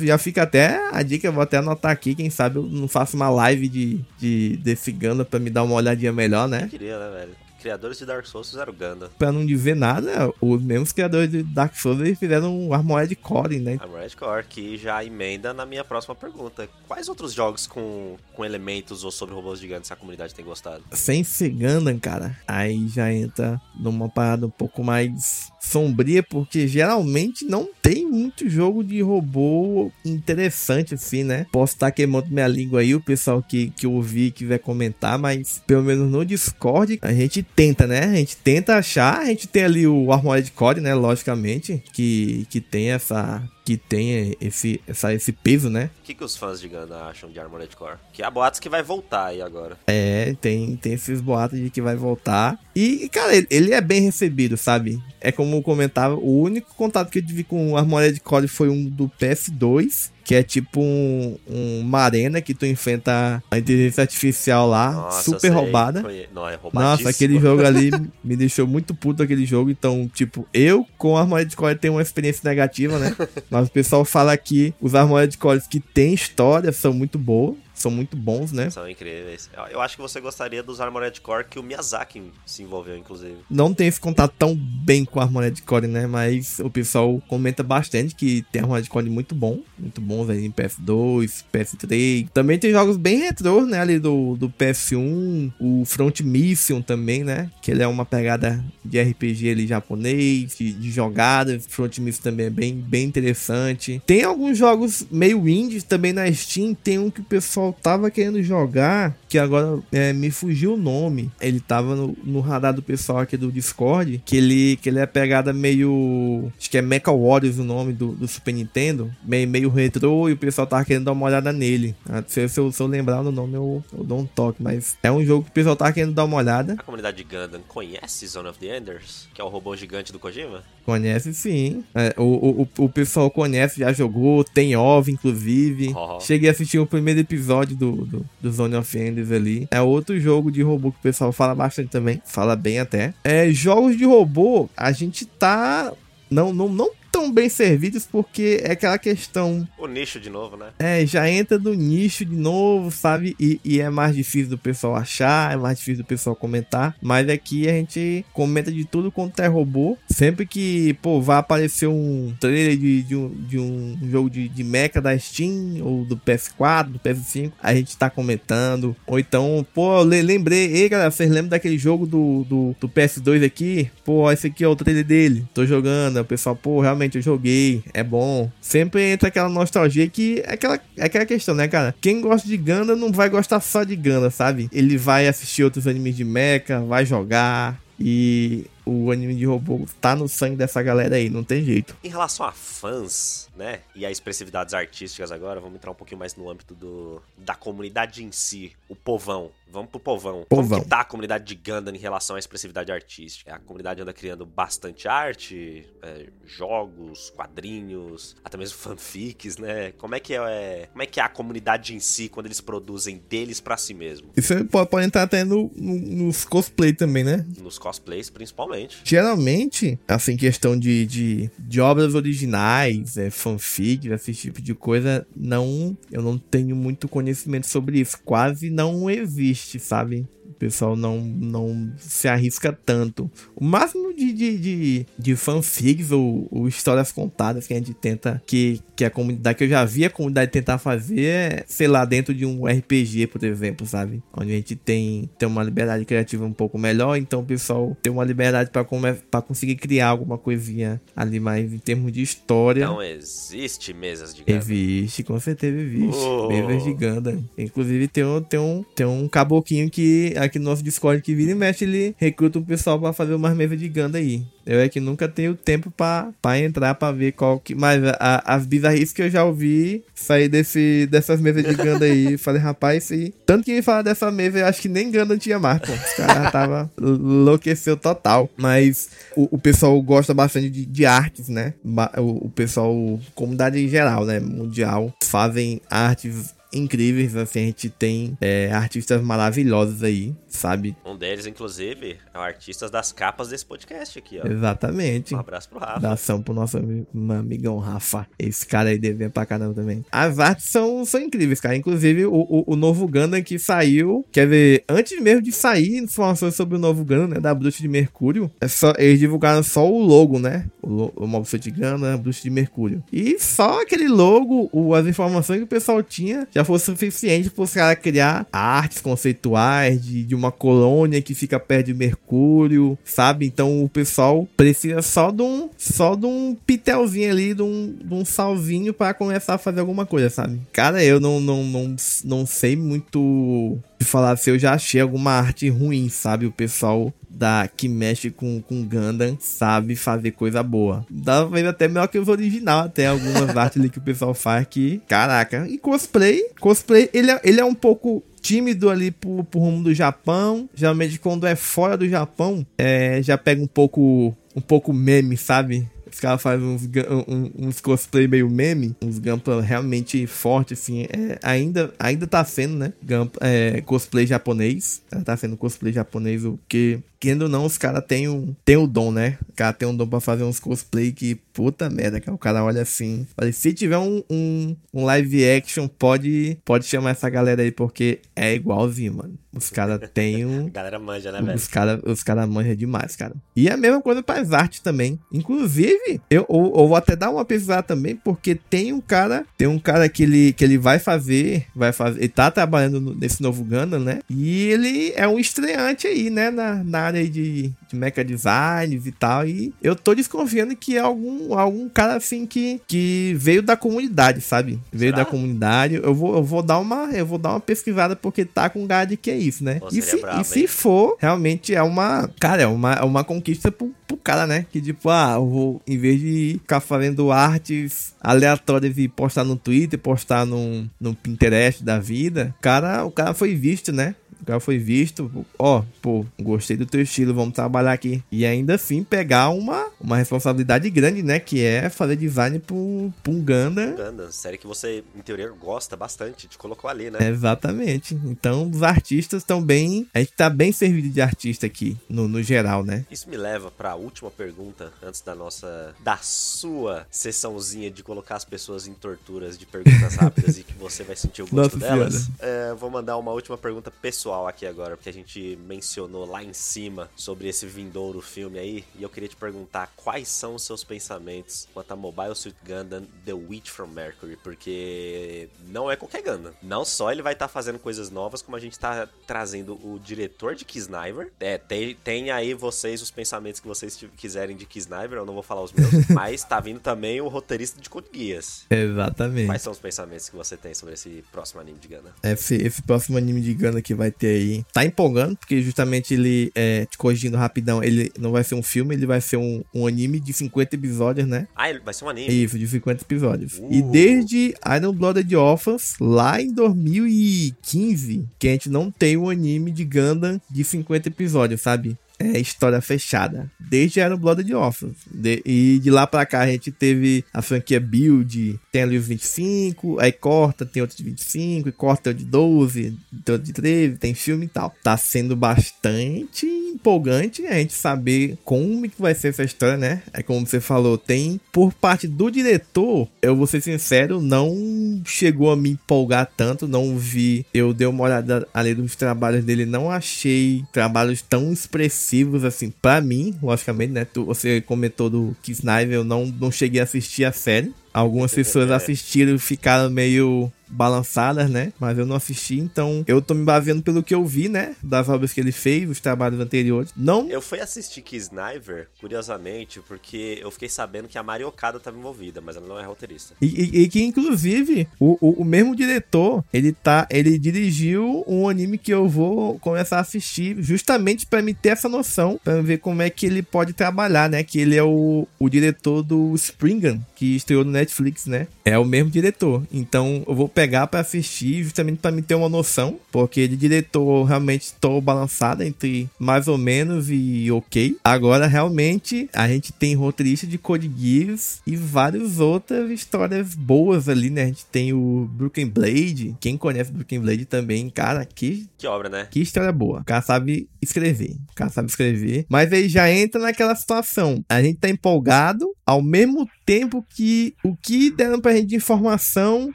já fica até a dica, eu vou até anotar aqui, quem sabe eu não faço uma live de, de desse Gundam pra me dar uma olhadinha melhor, né? Queria, né, velho? Criadores de Dark Souls fizeram Ganda. Pra não dizer nada, os mesmos criadores de Dark Souls eles fizeram um Armored Core, né? Armored Core, que já emenda na minha próxima pergunta. Quais outros jogos com, com elementos ou sobre robôs gigantes a comunidade tem gostado? sem ser Gundam, cara, aí já entra numa parada um pouco mais sombria, porque geralmente não tem muito jogo de robô interessante assim, né? Posso estar queimando minha língua aí, o pessoal que, que ouvir quiser comentar, mas pelo menos no Discord a gente tenta, né? A gente tenta achar, a gente tem ali o Armored Core, né? Logicamente, que, que tem essa que tem esse, essa, esse peso, né? O que, que os fãs de Ganda acham de Armored Core? Que há boatos que vai voltar aí agora. É, tem, tem esses boatos de que vai voltar. E, cara, ele, ele é bem recebido, sabe? É como eu comentava, o único contato que eu tive com o Armored Core foi um do PS2, que é tipo um, um uma arena que tu enfrenta a inteligência artificial lá, Nossa, super sei, roubada. conhe- Não, é Nossa, aquele <laughs> jogo ali me deixou muito puto aquele jogo. Então, tipo, eu com Armored Core tenho uma experiência negativa, né? <laughs> Mas o pessoal fala que os Armored Cores que tem história são muito boas, são muito bons, né? São incríveis. Eu- acho que você gostaria dos Armored Core que o Miyazaki se envolveu, inclusive. Não tenho esse contato tão bem com Armored Core, né? Mas o pessoal comenta bastante que tem Armored Core muito bom, muito bons aí em PS2, PS3. Também tem jogos bem retrô, né? Ali do, do PS1, o Front Mission também, né? Que ele é uma pegada de RPG ali japonês, de, de jogadas. Front Mission também é bem, bem interessante. Tem alguns jogos meio indies também na Steam. Tem um que o pessoal tava querendo jogar, que agora é, me fugiu o nome. Ele tava no, no radar do pessoal aqui do Discord, que ele, que ele é pegada meio. Acho que é Mecha Warriors o nome do, do Super Nintendo. Meio, meio retrô e o pessoal tava querendo dar uma olhada nele. Ah, Se, se eu, se eu lembrar o nome, eu, eu dou um toque. Mas é um jogo que o pessoal tava querendo dar uma olhada. A comunidade de Gundam conhece Zone of the Enders, que é o robô gigante do Kojima? Conhece sim. É, o, o, o- pessoal conhece, já jogou, tem OV, inclusive. Ó. Cheguei a assistir o primeiro episódio do, do, do Zone of Enders ali. É outro jogo de robô que o pessoal fala bastante também. Fala bem até. É, jogos de robô, a gente tá. Não, não, não tão bem servidos porque é aquela questão O nicho de novo, né? é, já entra no nicho de novo, sabe? E, e é mais difícil do pessoal achar, é mais difícil do pessoal comentar. Mas aqui a gente comenta de tudo quanto é robô. Sempre que, pô, vai aparecer um trailer de, de, um, de um jogo de, de mecha da Steam, ou do PS4, do PS5, a gente tá comentando. Ou então, pô, le- lembrei, ei galera, vocês lembram daquele jogo do, do, do PS2 aqui? Pô, esse aqui é o trailer dele. Tô jogando, o pessoal, pô, realmente eu joguei, é bom. Sempre entra aquela nostalgia que é aquela, é aquela questão, né, cara? Quem gosta de Ganda não vai gostar só de Ganda, sabe? Ele vai assistir outros animes de mecha, vai jogar. E o anime de robô tá no sangue dessa galera aí, não tem jeito. Em relação a fãs, né, e a expressividades artísticas agora, vamos entrar um pouquinho mais no âmbito do, da comunidade em si, o povão. Vamos pro povão. Como Povão. que tá a comunidade de Gundam em relação à expressividade artística? A comunidade anda criando bastante arte, é, jogos, quadrinhos, até mesmo fanfics, né? Como é que é, como é que é a comunidade em si quando eles produzem deles pra si mesmo? Isso pode, pode entrar até no, no- nos cosplay também, né? Nos cosplays, principalmente. Geralmente, assim, questão de, de, de obras originais, é, fanfics, esse tipo de coisa, não. Eu não tenho muito conhecimento sobre isso. Quase não existe, sabe? O pessoal não, não se arrisca tanto. O máximo de, de, de, de fanfics ou, ou histórias contadas que a gente tenta, que, que a comunidade, que eu já vi a comunidade tentar fazer, é, sei lá, dentro de um RPG, por exemplo, sabe? Onde a gente tem, tem uma liberdade criativa um pouco melhor, então o pessoal tem uma liberdade pra conseguir criar alguma coisinha ali mais em termos de história. Então existe mesas de Gundam. Existe, com certeza existe. Oh. Mesas de Gundam. Inclusive tem um, tem, um, tem um caboquinho que aqui no nosso Discord que vira e mexe, ele recruta o pessoal pra fazer umas mesas de Gundam aí. Eu é que nunca tenho tempo pra entrar pra ver qual que. Mas a- as bizarrices que eu já ouvi sair desse, dessas mesas de Gundam aí. <laughs> Falei, rapaz, se... tanto que me fala dessa mesa, eu acho que nem Gundam tinha mais, pô. Os caras tava <laughs> enlouqueceu total. Mas o, o pessoal gosta bastante de, de artes, né? O, o pessoal, comunidade em geral, né? Mundial, fazem artes incríveis, assim, a gente tem é, artistas maravilhosos aí, sabe? Um deles, inclusive, é o artista das capas desse podcast aqui, ó. Exatamente. Um abraço pro Rafa. Dá ação pro nosso ami- amigão Rafa. Esse cara aí devia pra caramba também. As artes são, são incríveis, cara. Inclusive, o, o, o novo Gundam que saiu. Quer ver, antes mesmo de sair informações sobre o novo Gundam, né? Da Bruxa de Mercúrio. É só, eles divulgaram só o logo, né? O, o Mob Suit Gundam, a Bruxa de Mercúrio. E só aquele logo, o, as informações que o pessoal tinha, já foi suficiente para os caras criar artes conceituais de, de uma colônia que fica perto de Mercúrio, sabe? Então o pessoal precisa só de um, só de um pitelzinho ali, de um, de um salzinho para começar a fazer alguma coisa, sabe? Cara, eu não, não, não, não sei muito falar se eu já achei alguma arte ruim, sabe? O pessoal da que mexe com, com Gundam sabe fazer coisa boa. Vezes até melhor que os original, até algumas <laughs> artes ali que o pessoal faz que, caraca. E cosplay, cosplay, ele é, ele é um pouco tímido ali pro, pro rumo do Japão. Geralmente quando é fora do Japão, é, já pega um pouco um pouco meme, sabe? Os caras fazem uns, um- uns cosplay meio meme, uns Gunpla realmente fortes, assim. É, ainda, ainda tá sendo, né? Gunpla, é, cosplay japonês. Tá sendo cosplay japonês, o que. Querendo ou não, os caras têm um, tem o dom, né? O cara tem um dom pra fazer uns cosplay que, puta merda, cara. O cara olha assim. Olha, se tiver um, um, um live action, pode, pode chamar essa galera aí, porque é igualzinho, mano. Os caras <laughs> têm um. A galera manja, né, velho? Os caras os cara manjam demais, cara. E a mesma coisa para as artes também. Inclusive, eu, eu, eu vou até dar uma pesquisada também, porque tem um cara, tem um cara que ele, que ele vai fazer, vai fazer, ele tá trabalhando nesse novo Gundam, né? E ele é um estreante aí, né, na, na área de, de mecha designs e tal. E eu tô desconfiando que é algum, algum cara assim que, que veio da comunidade, sabe? Veio Será? da comunidade. Eu vou, eu vou dar uma, eu vou dar uma pesquisada porque tá com cara de que é isso, né? Pô, e se, brabo, e se for, realmente é uma. Cara, é uma, é uma conquista pro, pro cara, né? Que tipo, ah, eu vou, em vez de ficar fazendo artes aleatórias e postar no Twitter, postar no, no Pinterest da vida, cara, o cara foi visto, né? O cara foi visto, ó, pô, gostei do teu estilo, vamos trabalhar aqui. E ainda assim pegar uma, uma responsabilidade grande, né? Que é fazer design pro, pro Gundam Gundam, série que você, em teoria, gosta bastante, te colocou ali, né? Exatamente. Então, os artistas estão bem. A gente tá bem servido de artista aqui, no, no geral, né? Isso me leva pra última pergunta, antes da nossa, da sua sessãozinha de colocar as pessoas em torturas de perguntas rápidas e que você vai sentir o gosto Nossa delas. É, vou mandar uma última pergunta pessoal aqui agora, porque a gente mencionou lá em cima sobre esse vindouro filme aí, e eu queria te perguntar quais são os seus pensamentos quanto a Mobile Suit Gundam The Witch from Mercury, porque não é qualquer Gundam. Não só ele vai estar fazendo coisas novas, como a gente tá trazendo o diretor de Kisniver. É, tem, tem aí vocês os pensamentos que vocês quiserem de Kisniver, eu não vou falar os meus, <laughs> mas tá vindo também o roteirista de Code Geass. Exatamente. Quais são os pensamentos que você tem sobre esse próximo anime de Gundam? Esse, esse próximo anime de Gundam que vai ter aí tá empolgando, porque justamente ele, é, te corrigindo rapidão, ele não vai ser um filme, ele vai ser um, um anime de 50 episódios, né? Ah, ele vai ser um anime. Isso, de 50 episódios. Uh. E desde Iron Blooded Orphans, lá em 2015, que a gente não tem um anime de Gundam de 50 episódios, sabe? É história fechada. Desde Iron Blooded Orphans. De- e de lá pra cá a gente teve a franquia Build, tem ali os 25, aí corta, tem outro de 25, e corta o de 12, tem outro de 13, tem filme e tal. Tá sendo bastante empolgante a gente saber como que vai ser essa história, né? É como você falou, tem por parte do diretor, eu vou ser sincero, não chegou a me empolgar tanto, não vi, eu dei uma olhada ali dos trabalhos dele, não achei trabalhos tão expressivos assim pra mim, logicamente, né? Tu- você comentou do Kisniver, eu não, não cheguei a assistir a série. Algumas pessoas É. assistiram e ficaram meio balançadas, né? Mas eu não assisti, então eu tô me baseando pelo que eu vi, né? Das obras que ele fez, os trabalhos anteriores. Não Eu fui assistir Kisniver, curiosamente, porque eu fiquei sabendo que a Mari Okada estava envolvida, mas ela não é roteirista. E, e- e que, inclusive, o, o, o mesmo diretor, ele tá. Ele dirigiu um anime que eu vou começar a assistir justamente pra me ter essa noção, pra ver como é que ele pode trabalhar, né? Que ele é o, o diretor do Springan, que estreou no Netflix, né? É o mesmo diretor. Então eu vou pegar pra assistir justamente pra me ter uma noção, porque de diretor realmente estou balançado entre mais ou menos e ok. Agora realmente a gente tem roteirista de Code Geass e várias outras histórias boas ali, né? A gente tem o Broken Blade. Quem conhece Broken Blade também, cara, que Que obra, né? que história boa. O cara sabe escrever. O cara sabe escrever. Mas aí já entra naquela situação. A gente tá empolgado, ao mesmo tempo que o que deram pra gente de informação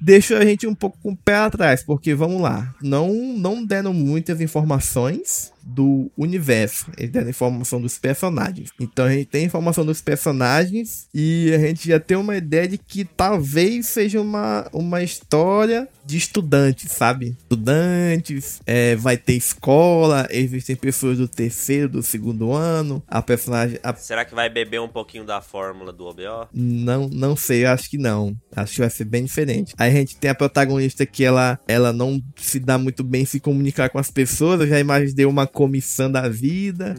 deixou a gente um pouco com o pé atrás. Porque, vamos lá, não, não deram muitas informações do universo. Eles deram informação dos personagens. Então a gente tem informação dos personagens e a gente já tem uma ideia de que talvez seja uma, uma história de estudantes, sabe? Estudantes, é, vai ter escola, existem pessoas do terceiro, do segundo ano, a personagem. a- Será que vai beber um pouquinho da fórmula do OBO? não, não sei, acho que não. Acho que vai ser bem diferente. Aí a gente tem a protagonista que ela, ela não se dá muito bem em se comunicar com as pessoas. Eu já imaginei uma comissão da vida.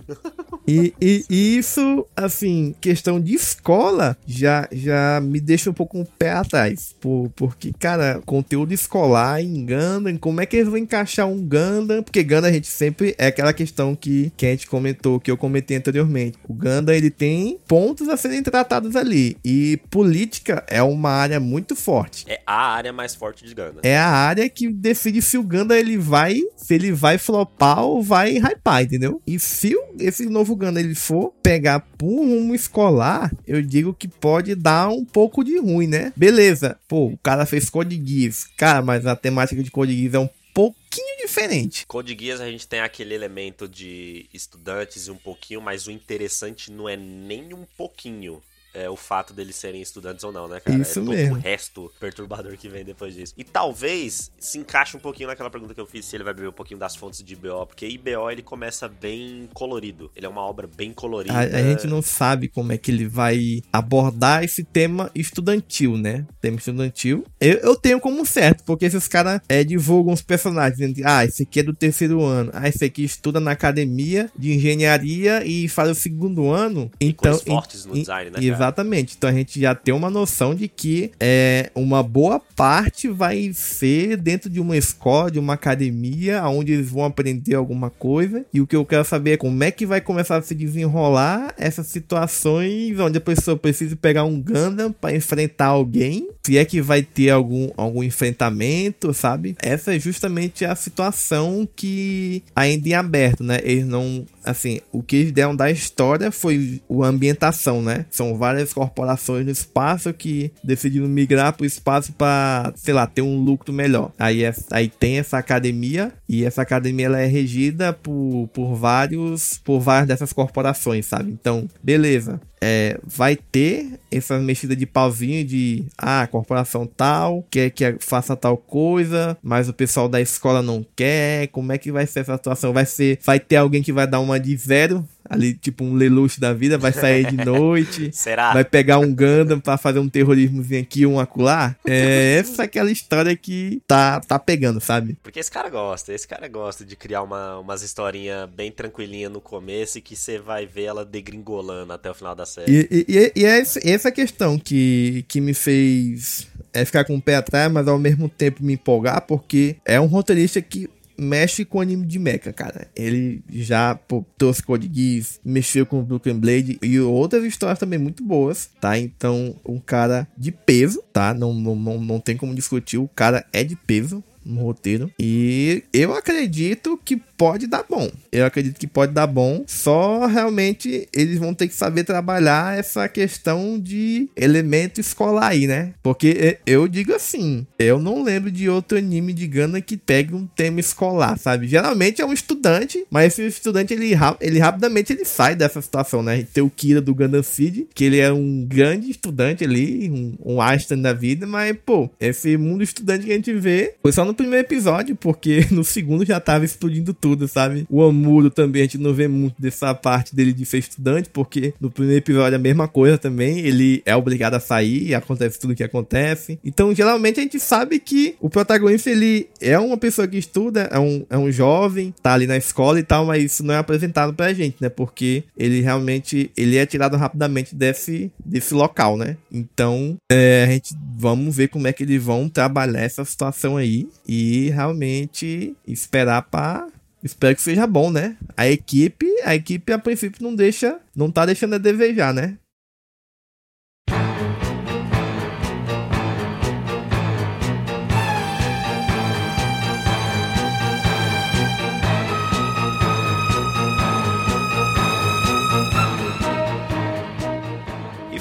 E, e, e isso, assim, questão de escola, já, já me deixa um pouco um pé atrás. Por, porque, cara, conteúdo escolar em Gundam, como é que eles vão encaixar um Gundam? Porque Gundam a gente sempre é aquela questão que, que a gente comentou, que eu comentei anteriormente. O Gundam, ele tem pontos a serem tratados ali. E política é uma área muito forte. É a área mais forte de Gundam. É a área que decide se o Gundam ele vai, se ele vai flopar ou vai hypar, entendeu? E se esse novo Gundam ele for pegar por um rumo escolar, eu digo que pode dar um pouco de ruim, né? Beleza, pô, o cara fez Code Geass. Cara, mas a temática de Code Geass é um pouquinho diferente. Code Geass a gente tem aquele elemento de estudantes e um pouquinho, mas o interessante não é nem um pouquinho é, o fato deles serem estudantes ou não, né, cara? Isso é todo mesmo. o resto perturbador que vem depois disso. E talvez se encaixe um pouquinho naquela pergunta que eu fiz, se ele vai beber um pouquinho das fontes de IBO, porque IBO ele começa bem colorido. Ele é uma obra bem colorida. A, a gente não sabe como é que ele vai abordar esse tema estudantil, né? Tema estudantil. Eu, eu tenho como certo, porque esses caras é, divulgam os personagens. dizendo, Ah, esse aqui é do terceiro ano. Ah, esse aqui estuda na academia de engenharia e faz o segundo ano. Então, cores fortes no em- design, né? Exatamente. Então a gente já tem uma noção de que é, uma boa parte vai ser dentro de uma escola, de uma academia, onde eles vão aprender alguma coisa. E o que eu quero saber é como é que vai começar a se desenrolar essas situações onde a pessoa precisa pegar um Gundam para enfrentar alguém. Se é que vai ter algum, algum enfrentamento, sabe? Essa é justamente a situação que ainda em aberto, né? Eles não. Assim, o que eles deram da história foi a ambientação, né? São várias corporações no espaço que decidiram migrar para o espaço para, sei lá, ter um lucro melhor. Aí, é- aí tem essa academia e essa academia ela é regida por, por vários por várias dessas corporações, sabe? Então, beleza. É, vai ter essa mexida de pauzinho de ah, a corporação tal quer que faça tal coisa, mas o pessoal da escola não quer. Como é que vai ser essa situação? Vai ser, vai ter alguém que vai dar uma de zero ali, tipo um lelouch da vida, vai sair de noite. <laughs> Será? Vai pegar um Gundam pra fazer um terrorismozinho aqui, um acolá. É essa é aquela história que tá, tá pegando, sabe? Porque esse cara gosta, esse cara gosta de criar uma, umas historinhas bem tranquilinha no começo e que você vai ver ela degringolando até o final da série. E, e, e- e é essa, essa questão que, que me fez é, ficar com o pé atrás, mas ao mesmo tempo me empolgar, porque é um roteirista que mexe com anime de mecha, cara. Ele já pô, trouxe Code Geass, mexeu com Broken Blade e outras histórias também muito boas, tá? Então, um cara de peso, tá? Não, não, não, não tem como discutir, o cara é de peso no roteiro. E eu acredito que pode dar bom. Eu acredito que pode dar bom. Só realmente eles vão ter que saber trabalhar essa questão de elemento escolar aí, né? Porque eu digo assim, eu não lembro de outro anime de Gundam que pegue um tema escolar, sabe? Geralmente é um estudante, mas esse estudante ele, ele rapidamente ele sai dessa situação, né? Tem o Kira do Gundam Seed, que ele é um grande estudante ali, um, um Einstein da vida, mas pô, esse mundo estudante que a gente vê foi só no primeiro episódio, porque <laughs> no segundo já tava explodindo tudo, sabe? O Amuro também, a gente não vê muito dessa parte dele de ser estudante, porque no primeiro episódio é a mesma coisa também, ele é obrigado a sair acontece tudo o que acontece. Então, geralmente a gente sabe que o protagonista, ele é uma pessoa que estuda, é um, é um jovem, tá ali na escola e tal, mas isso não é apresentado pra gente, né? Porque ele realmente, ele é tirado rapidamente desse, desse local, né? Então, é, a gente, vamos ver como é que eles vão trabalhar essa situação aí e realmente esperar pra Espero que seja bom, né? A equipe, a equipe a princípio não deixa, não tá deixando a desejar, né?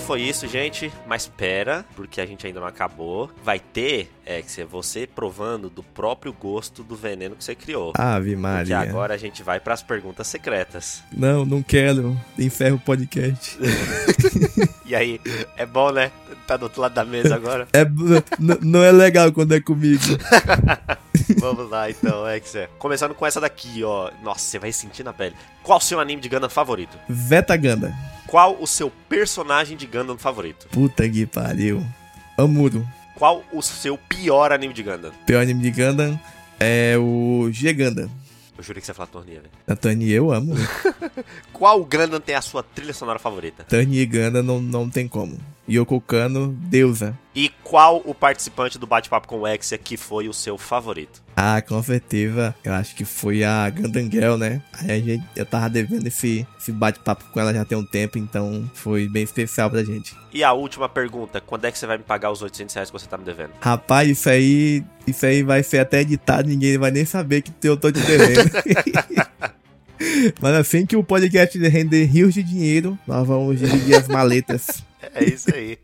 Foi isso, gente. Mas pera, porque a gente ainda não acabou. Vai ter, é, que você provando do próprio gosto do veneno que você criou. Ave Maria. agora a gente vai pras perguntas secretas. Não, não quero. Encerra o podcast. <laughs> E aí, é bom, né? Tá do outro lado da mesa agora. <laughs> É, não é legal quando é comigo. <laughs> Vamos lá, então, Exer. Começando com essa daqui, ó. Nossa, você vai sentir na pele. Qual o seu anime de Gundam favorito? Veta Ganda. Qual o seu personagem de Gundam favorito? Puta que pariu. Amuro. Qual o seu pior anime de Gundam? Pior anime de Gundam é o G Gundam. Eu jurei que você ia falar Tornia, velho. A Tani eu amo. <laughs> Qual Gundam tem a sua trilha sonora favorita? Tani e Ganda não, não tem como. Yoko Kano, deusa. E qual o participante do bate-papo com o Exia que foi o seu favorito? Ah, com certeza. Eu acho que foi a Gandangel, né? Aí a gente, eu tava devendo esse, esse bate-papo com ela já tem um tempo, então foi bem especial pra gente. E a última pergunta, quando é que você vai me pagar os 800 reais que você tá me devendo? Rapaz, isso aí, isso aí vai ser até editado, ninguém vai nem saber que eu tô te devendo. <laughs> Mas assim que o podcast render rios de dinheiro, nós vamos dividir as maletas. É isso aí.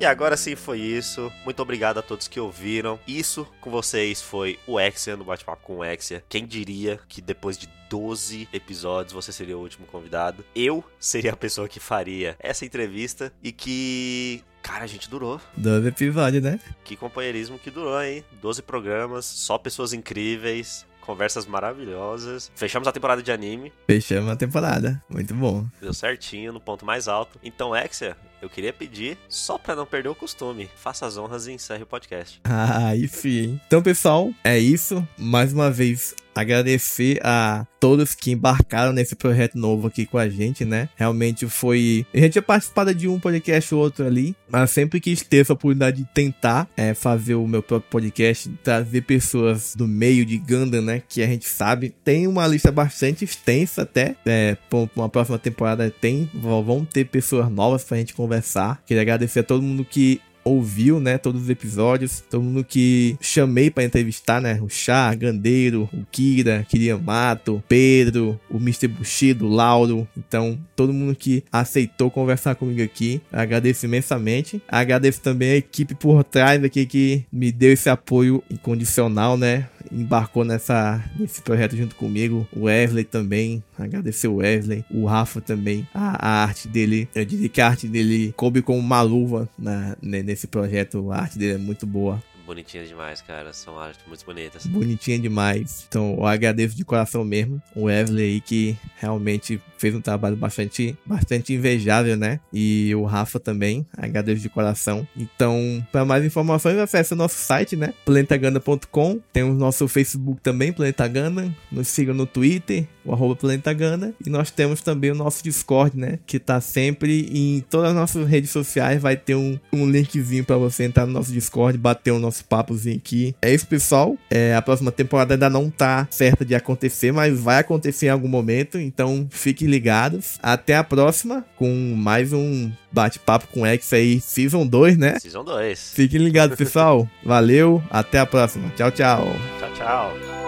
E agora sim foi isso. Muito obrigado a todos que ouviram. Isso com vocês foi o Exia no bate-papo com o Exia. Quem diria que depois de 12 episódios você seria o último convidado? Eu seria a pessoa que faria essa entrevista e que Cara, a gente durou. 12 episódios, né? Que companheirismo que durou, hein? 12 programas, só pessoas incríveis, conversas maravilhosas. Fechamos a temporada de anime, Fechamos a temporada. Muito bom. deu certinho, no ponto mais alto. Então, Exia, eu queria pedir, só pra não perder o costume, faça as honras e encerre o podcast. <laughs> Ah, sim. Então, pessoal, é isso. Mais uma vez, agradecer a todos que embarcaram nesse projeto novo aqui com a gente, né? Realmente foi. A gente tinha participado de um podcast ou outro ali, mas sempre quis ter essa oportunidade de tentar é, fazer o meu próprio podcast, trazer pessoas do meio de Gundam, né? Que a gente sabe. Tem uma lista bastante extensa até. É, pra uma próxima temporada tem. Vão ter pessoas novas pra gente conversar. Queria agradecer a todo mundo que ouviu, né, todos os episódios, todo mundo que chamei pra entrevistar, né, o Char, Gandeiro, o Kira, Kiriamato, Pedro, o Mr. Bushido, Lauro, então todo mundo que aceitou conversar comigo aqui, agradeço imensamente, agradeço também a equipe por trás aqui que me deu esse apoio incondicional, né, embarcou nessa nesse projeto junto comigo, o Wesley também, agradecer o Wesley, o Rafa também, a, a arte dele, eu diria que a arte dele coube como uma luva na, ne- nesse projeto, a arte dele é muito boa, Bonitinhas demais, cara. São artes muito bonitas. bonitinha demais, então eu agradeço de coração mesmo, o Wesley aí que realmente fez um trabalho bastante, bastante invejável, né, e o Rafa também, agradeço de coração, então para mais informações acesse o nosso site, né, planetaganda.com, temos nosso Facebook também, Planeta Ganda, nos sigam no Twitter, o arroba Planeta Ganda, e nós temos também o nosso Discord, né, que tá sempre em todas as nossas redes sociais, vai ter um, um linkzinho para você entrar no nosso Discord, bater o nosso papozinho aqui. É isso, pessoal, é, a próxima temporada ainda não tá certa de acontecer, mas vai acontecer em algum momento, então fiquem ligados. Até a próxima, com mais um bate-papo com X aí, Season 2, né? Season 2. Fiquem ligados, pessoal. Valeu, até a próxima. Tchau, tchau. Tchau, tchau.